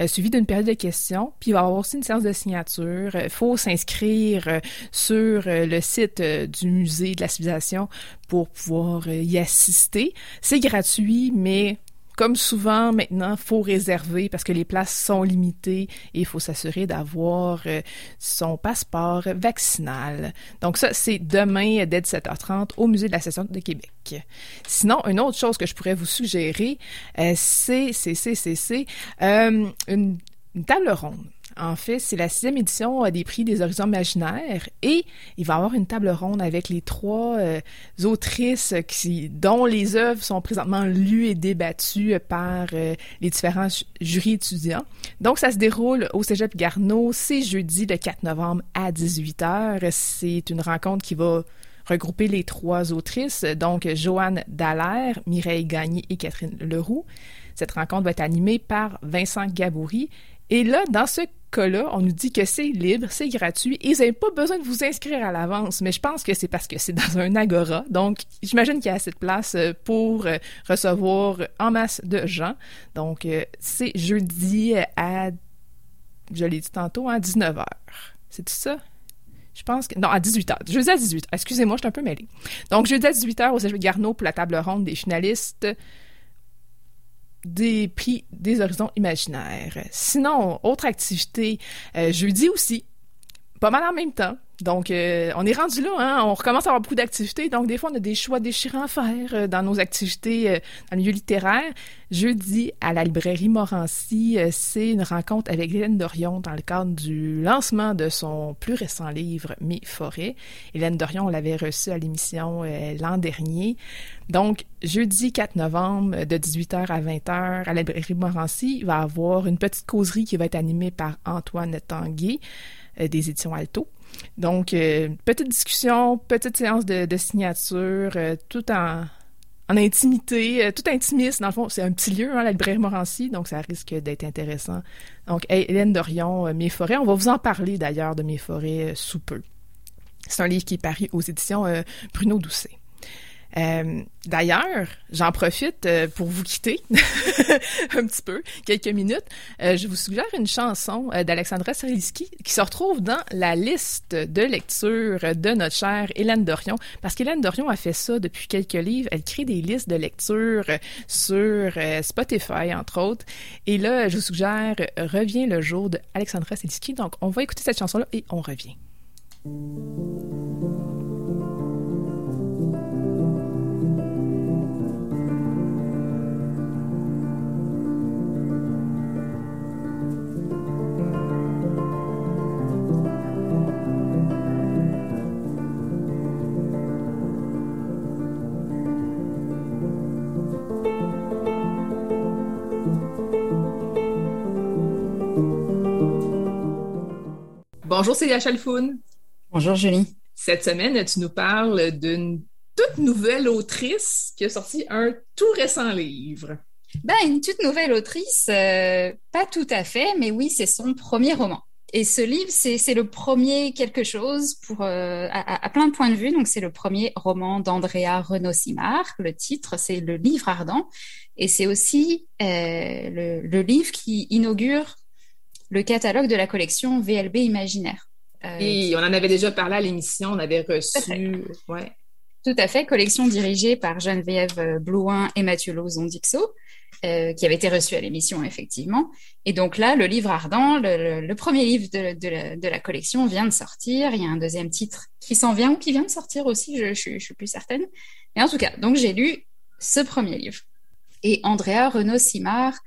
euh, suivi d'une période de questions. Puis il va y avoir aussi une séance de signature. Il faut s'inscrire euh, sur euh, le site du musée de la civilisation pour pouvoir y assister. C'est gratuit, mais comme souvent maintenant, faut réserver parce que les places sont limitées et il faut s'assurer d'avoir euh, son passeport vaccinal. Donc ça, c'est demain dès 17h30 au Musée de la Session de Québec. Sinon, une autre chose que je pourrais vous suggérer, euh, c'est, c'est, c'est, c'est, euh, une table ronde. En fait, c'est la sixième édition des prix des horizons imaginaires et il va y avoir une table ronde avec les trois euh, autrices dont les œuvres sont présentement lues et débattues par euh, les différents jurys étudiants. Donc, ça se déroule au Cégep Garneau. C'est jeudi le 4 novembre à 18h. C'est une rencontre qui va regrouper les trois autrices, donc Joanne Dallaire, Mireille Gagné et Catherine Leroux. Cette rencontre va être animée par Vincent Gaboury. Et là, dans ce cas-là, on nous dit que c'est libre, c'est gratuit et vous n'avez pas besoin de vous inscrire à l'avance. Mais je pense que c'est parce que c'est dans un agora. Donc, j'imagine qu'il y a assez de place euh, pour euh, recevoir en masse de gens. Donc, euh, c'est jeudi à, je l'ai dit tantôt, à 19h. C'est tout ça? Je pense que. Non, à 18h. Jeudi à 18h. Excusez-moi, je suis un peu mêlée. Donc, jeudi à 18h au Cégep Garneau pour la table ronde des finalistes des prix des horizons imaginaires. Sinon, autre activité, euh, jeudi aussi, pas mal en même temps. Donc, euh, on est rendu là, hein? on recommence à avoir beaucoup d'activités. Donc, des fois, on a des choix déchirants à faire euh, dans nos activités euh, dans le milieu littéraire. Jeudi, à la librairie Morancy, c'est une rencontre avec Hélène Dorion dans le cadre du lancement de son plus récent livre, Mes forêts. Hélène Dorion, on l'avait reçue à l'émission l'an dernier. Donc, jeudi 4 novembre, de 18h à 20h, à la librairie Morancy, il va y avoir une petite causerie qui va être animée par Antoine Tanguay des éditions Alto. Donc, euh, petite discussion, petite séance de, signature, euh, tout en, intimité, euh, tout intimiste. Dans le fond, c'est un petit lieu, hein, la librairie Morancy, donc ça risque d'être intéressant. Donc, Hélène Dorion, Mes forêts, on va vous en parler d'ailleurs de Mes forêts sous peu. C'est un livre qui est paru aux éditions Bruno Doucet. Euh, d'ailleurs, j'en profite euh, pour vous quitter (laughs) un petit peu, quelques minutes. Euh, je vous suggère une chanson d'Alexandra Streliski qui se retrouve dans la liste de lecture de notre chère Hélène Dorion, parce qu'Hélène Dorion a fait ça depuis quelques livres. Elle crée des listes de lecture sur Spotify, entre autres. Et là, je vous suggère Revient le jour de Alexandra. Donc, on va écouter cette chanson-là et on revient. Bonjour Célia Chalfoun. Bonjour Julie. Cette semaine, tu nous parles d'une toute nouvelle autrice qui a sorti un tout récent livre. Ben, une toute nouvelle autrice, euh, pas tout à fait, mais oui, c'est son premier roman. Et ce livre, c'est le premier quelque chose pour euh, à, plein de points de vue. Donc, c'est le premier roman d'Andrea Renaud-Simard. Le titre, c'est Le Livre ardent, et c'est aussi euh, le, le, livre qui inaugure le catalogue de la collection VLB Imaginaire. Et on en avait déjà parlé à l'émission, on avait reçu. Ouais. Tout à fait, collection dirigée par Geneviève Blouin et Mathieu Lozon-Dixot, euh, qui avait été reçu à l'émission, effectivement. Et donc là, le livre ardent, le, premier livre de, la, collection vient de sortir. Il y a un deuxième titre qui s'en vient ou qui vient de sortir aussi, je, je, suis plus certaine. Mais en tout cas, donc j'ai lu ce premier livre. Et Andrea Renaud-Simard,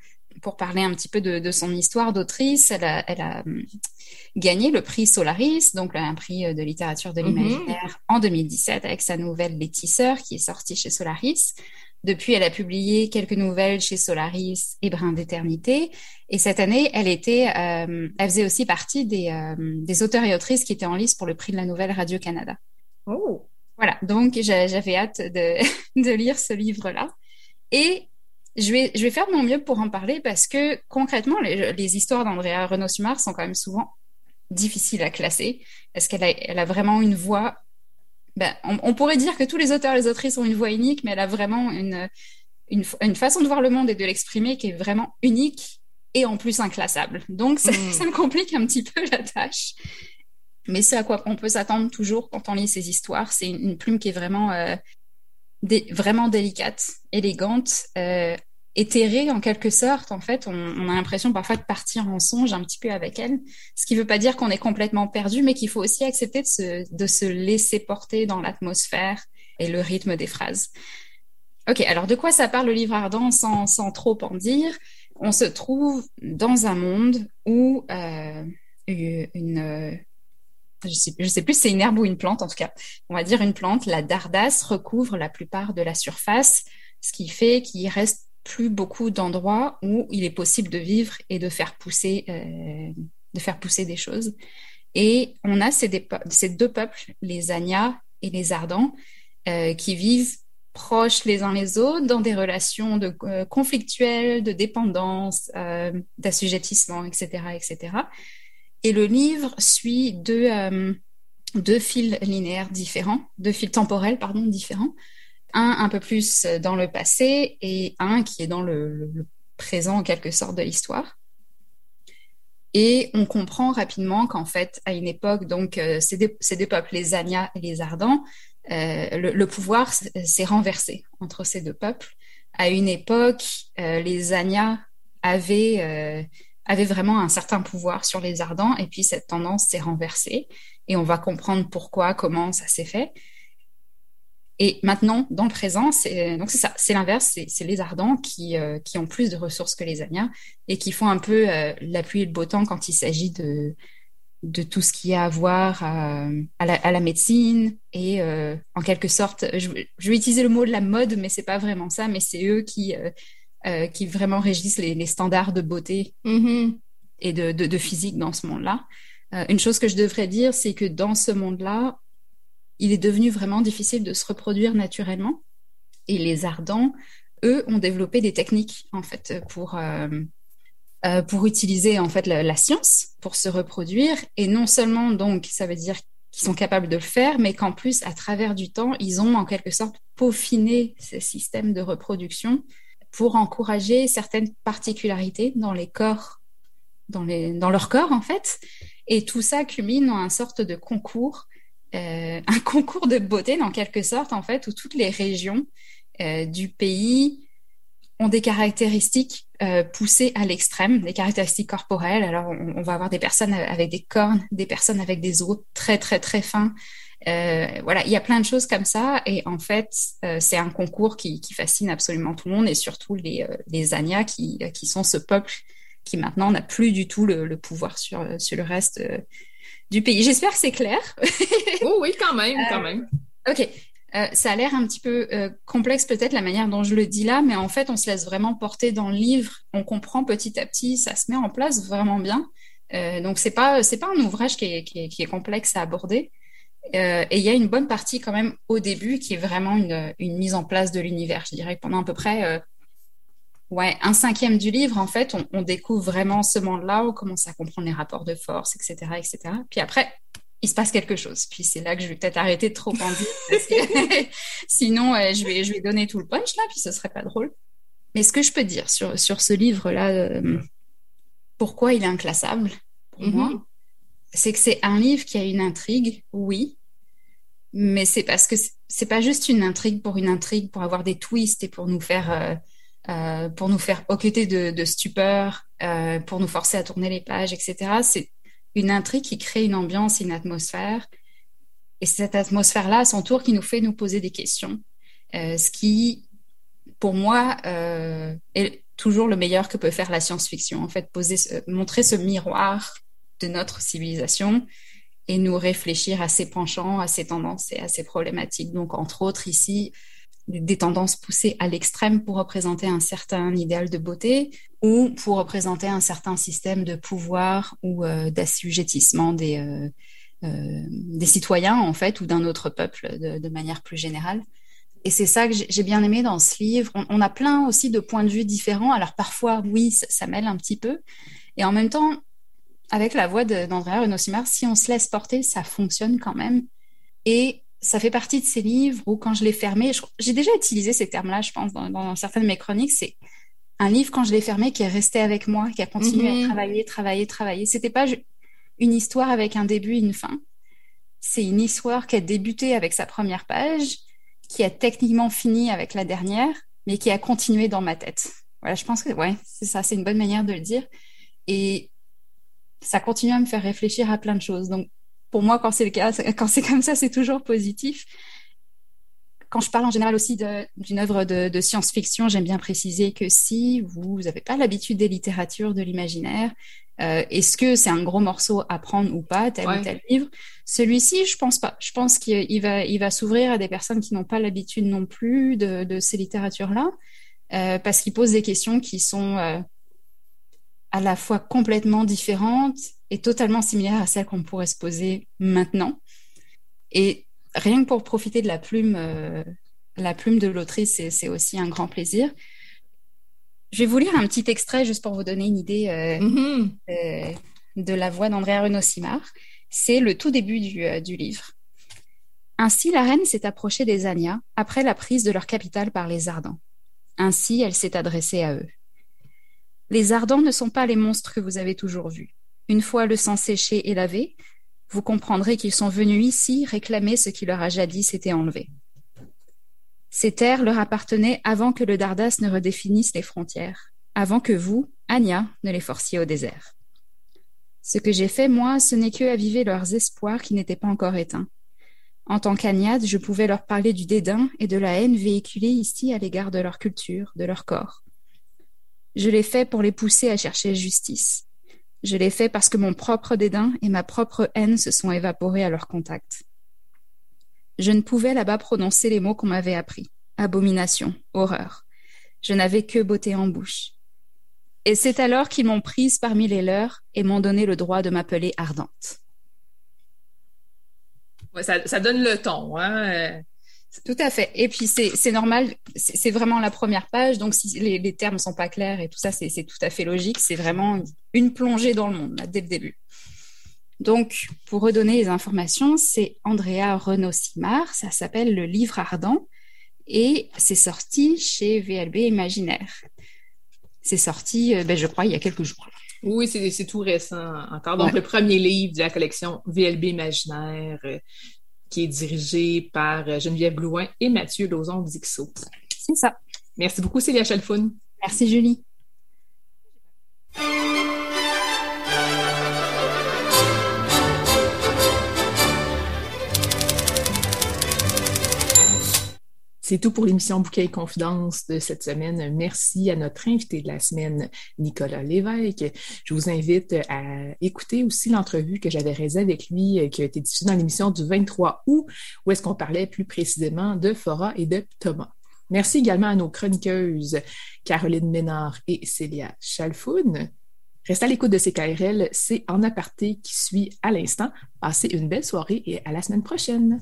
pour parler un petit peu de, son histoire d'autrice, elle a, hum, gagné le prix Solaris, donc un prix euh, de littérature de mhm. l'imaginaire, en 2017 avec sa nouvelle Les Tisseurs qui est sortie chez Solaris. Depuis, elle a publié quelques nouvelles chez Solaris et Brin d'éternité. Et cette année, elle était, euh, elle faisait aussi partie des, euh, des auteurs et autrices qui étaient en lice pour le prix de la nouvelle Radio-Canada. Oh. Voilà. Donc, j'avais hâte de, (laughs) de lire ce livre-là. Et je vais, je vais faire de mon mieux pour en parler parce que concrètement, les, les histoires d'Andrea Renaud-Sumar sont quand même souvent difficile à classer. Est-ce qu'elle a, elle a vraiment une voix? Ben, on, pourrait dire que tous les auteurs et les autrices ont une voix unique, mais elle a vraiment une, une, façon de voir le monde et de l'exprimer qui est vraiment unique et en plus inclassable. Donc, ça, mm. me complique un petit peu la tâche. Mais c'est à quoi on peut s'attendre toujours quand on lit ces histoires. C'est une, plume qui est vraiment, euh, vraiment délicate, élégante, euh, éthérée en quelque sorte. En fait, on, a l'impression parfois de partir en songe un petit peu avec elle, ce qui ne veut pas dire qu'on est complètement perdu, mais qu'il faut aussi accepter de se, de se laisser porter dans l'atmosphère et le rythme des phrases. Ok, alors de quoi ça parle le livre ardent sans, sans trop en dire? On se trouve dans un monde où euh, une, je sais, sais plus si c'est une herbe ou une plante en tout cas, on va dire une plante, la dardasse recouvre la plupart de la surface, ce qui fait qu'il reste plus beaucoup d'endroits où il est possible de vivre et de faire pousser, euh, de faire pousser des choses. Et on a ces, deux peuples, les Anyas et les Ardents, euh, qui vivent proches les uns les autres dans des relations de, euh, conflictuelles, de dépendance, d'assujettissement, etc., etc. Et le livre suit deux, deux fils linéaires différents, deux fils temporels, pardon, différents, un un peu plus dans le passé et un qui est dans le, présent en quelque sorte de l'histoire. Et on comprend rapidement qu'en fait, à une époque, donc, euh, ces, deux, peuples, les Anya et les Ardents, euh, le, pouvoir s'est renversé entre ces deux peuples. À une époque, euh, les Anya avaient, avaient vraiment un certain pouvoir sur les Ardents, et puis cette tendance s'est renversée. Et on va comprendre pourquoi, comment ça s'est fait. Et maintenant, dans le présent, c'est donc c'est ça, c'est l'inverse, c'est les ardents qui, euh, qui ont plus de ressources que les Anias et qui font un peu euh, l'appui et le beau temps quand il s'agit de, de tout ce qui a à voir euh, à, la, à, la, médecine et en quelque sorte, je, je, vais utiliser le mot de la mode, mais c'est pas vraiment ça, mais c'est eux qui, qui vraiment régissent les, les standards de beauté mm-hmm. et de, de, de, physique dans ce monde-là. une chose que je devrais dire, c'est que dans ce monde-là, il est devenu vraiment difficile de se reproduire naturellement. Et les ardents, eux, ont développé des techniques en fait pour euh, euh, pour utiliser en fait la, science pour se reproduire. Et non seulement donc ça veut dire qu'ils sont capables de le faire, mais qu'en plus à travers du temps, ils ont en quelque sorte peaufiné ces systèmes de reproduction pour encourager certaines particularités dans les corps, dans leur corps en fait. Et tout ça culmine en un sorte de concours euh, (laughs) un concours de beauté, en quelque sorte, en fait, où toutes les régions euh, du pays ont des caractéristiques euh, poussées à l'extrême, des caractéristiques corporelles. Alors, on, va avoir des personnes avec des cornes, des personnes avec des os très, très, très fins. Voilà, il y a plein de choses comme ça. Et en fait, c'est un concours qui, fascine absolument tout le monde et surtout les, les Anya qui, qui sont ce peuple qui maintenant n'a plus du tout le, le pouvoir sur, sur le reste du pays. J'espère que c'est clair. (laughs) oh oui, quand même, quand même. Euh, ok. Euh, ça a l'air un petit peu euh, complexe peut-être la manière dont je le dis là, mais en fait, on se laisse vraiment porter dans le livre. On comprend petit à petit, ça se met en place vraiment bien. donc c'est pas c'est pas un ouvrage qui est, qui est, qui est complexe à aborder. Et il y a une bonne partie quand même au début qui est vraiment une, une mise en place de l'univers. Je dirais que pendant à peu près Ouais, un cinquième du livre, en fait, on, découvre vraiment ce monde-là, on commence à comprendre les rapports de force, etc., etc. Puis après, il se passe quelque chose. Puis c'est là que je vais peut-être arrêter de trop en dire, parce que (laughs) sinon, euh, je, vais, je vais donner tout le punch là, puis ce serait pas drôle. Mais ce que je peux dire sur, sur ce livre-là, euh, pourquoi il est inclassable pour Mhm. moi, c'est que c'est un livre qui a une intrigue, oui, mais c'est parce que c'est- pas juste une intrigue pour une intrigue, pour avoir des twists et pour nous faire, euh, euh, pour nous faire hoqueter de, stupeur, euh, pour nous forcer à tourner les pages, etc. C'est une intrigue qui crée une ambiance, une atmosphère, et cette atmosphère-là, à son tour, qui nous fait nous poser des questions, Euh, ce qui, pour moi, est toujours le meilleur que peut faire la science-fiction. En fait, poser, montrer ce miroir de notre civilisation et nous réfléchir à ses penchants, à ses tendances et à ses problématiques. Donc, entre autres, ici, des tendances poussées à l'extrême pour représenter un certain idéal de beauté ou pour représenter un certain système de pouvoir ou euh, d'assujettissement des, euh, euh, des citoyens, en fait, ou d'un autre peuple de, manière plus générale. Et c'est ça que j'ai bien aimé dans ce livre. On, a plein aussi de points de vue différents. Alors parfois, oui, ça mêle un petit peu. Et en même temps, avec la voix d'Andrea Renaud-Simard, si on se laisse porter, ça fonctionne quand même. Et ça fait partie de ces livres où quand je l'ai fermé, j'ai déjà utilisé ces termes-là, je pense, dans, dans certaines de mes chroniques, c'est un livre quand je l'ai fermé qui est resté avec moi, qui a continué Mhm. à travailler, travailler, travailler. C'était pas une histoire avec un début et une fin. C'est une histoire qui a débuté avec sa première page, qui a techniquement fini avec la dernière, mais qui a continué dans ma tête. Voilà, je pense que ouais, c'est ça, c'est une bonne manière de le dire. Et ça continue à me faire réfléchir à plein de choses. Donc, pour moi, quand c'est le cas, (laughs) quand c'est comme ça, c'est toujours positif. Quand je parle en général aussi d'une œuvre de, de science-fiction, j'aime bien préciser que si vous n'avez pas l'habitude des littératures, de l'imaginaire, euh, est-ce que c'est un gros morceau à prendre ou pas, tel Ouais. ou tel livre? Celui-ci, je pense pas. Je pense qu'il il va, il va s'ouvrir à des personnes qui n'ont pas l'habitude non plus de, de ces littératures-là, euh, parce qu'il pose des questions qui sont euh, à la fois complètement différentes et totalement similaires à celles qu'on pourrait se poser maintenant. Et rien que pour profiter de la plume, euh, la plume de l'autrice, c'est, aussi un grand plaisir. Je vais vous lire un petit extrait juste pour vous donner une idée euh, Mhm. euh, de la voix d'Andrea Renaud-Simard. C'est le tout début du, euh, du livre. Ainsi, la reine s'est approchée des Anya après la prise de leur capitale par les Ardents. Ainsi, elle s'est adressée à eux. Les Ardents ne sont pas les monstres que vous avez toujours vus. Une fois le sang séché et lavé, vous comprendrez qu'ils sont venus ici réclamer ce qui leur a jadis été enlevé. Ces terres leur appartenaient avant que le Dardas ne redéfinisse les frontières, avant que vous, Anya, ne les forciez au désert. Ce que j'ai fait, moi, ce n'est que aviver leurs espoirs qui n'étaient pas encore éteints. En tant qu'Agnade, je pouvais leur parler du dédain et de la haine véhiculée ici à l'égard de leur culture, de leur corps. Je l'ai fait pour les pousser à chercher justice. Je l'ai fait parce que mon propre dédain et ma propre haine se sont évaporés à leur contact. Je ne pouvais là-bas prononcer les mots qu'on m'avait appris. Abomination, horreur. Je n'avais que beauté en bouche. Et c'est alors qu'ils m'ont prise parmi les leurs et m'ont donné le droit de m'appeler ardente. Ça, ça donne le ton. Hein? Tout à fait. Et puis c'est normal, c'est vraiment la première page, donc si les, les termes sont pas clairs et tout ça, c'est tout à fait logique. C'est vraiment une plongée dans le monde là, dès le début. Donc, pour redonner les informations, c'est Andrea Renaud-Simard, ça s'appelle Le Livre Ardent et c'est sorti chez VLB Imaginaire. C'est sorti, euh, ben, je crois, il y a quelques jours. Oui, c'est tout récent encore. Donc, Ouais. le premier livre de la collection VLB Imaginaire, euh, qui est dirigé par euh, Geneviève Blouin et Mathieu Lauzon-Dixot. C'est ça. Merci beaucoup, Célia Chalfoun. Merci Julie. C'est tout pour l'émission Bouquet et Confidence de cette semaine. Merci à notre invité de la semaine, Nicolas Lévesque. Je vous invite à écouter aussi l'entrevue que j'avais réalisée avec lui, euh, qui a été diffusée dans l'émission du 23 août, où est-ce qu'on parlait plus précisément de Fora et de Thomas. Merci également à nos chroniqueuses Caroline Ménard et Célia Chalfoun. Restez à l'écoute de CKRL, c'est En aparté qui suit à l'instant. Passez une belle soirée et à la semaine prochaine.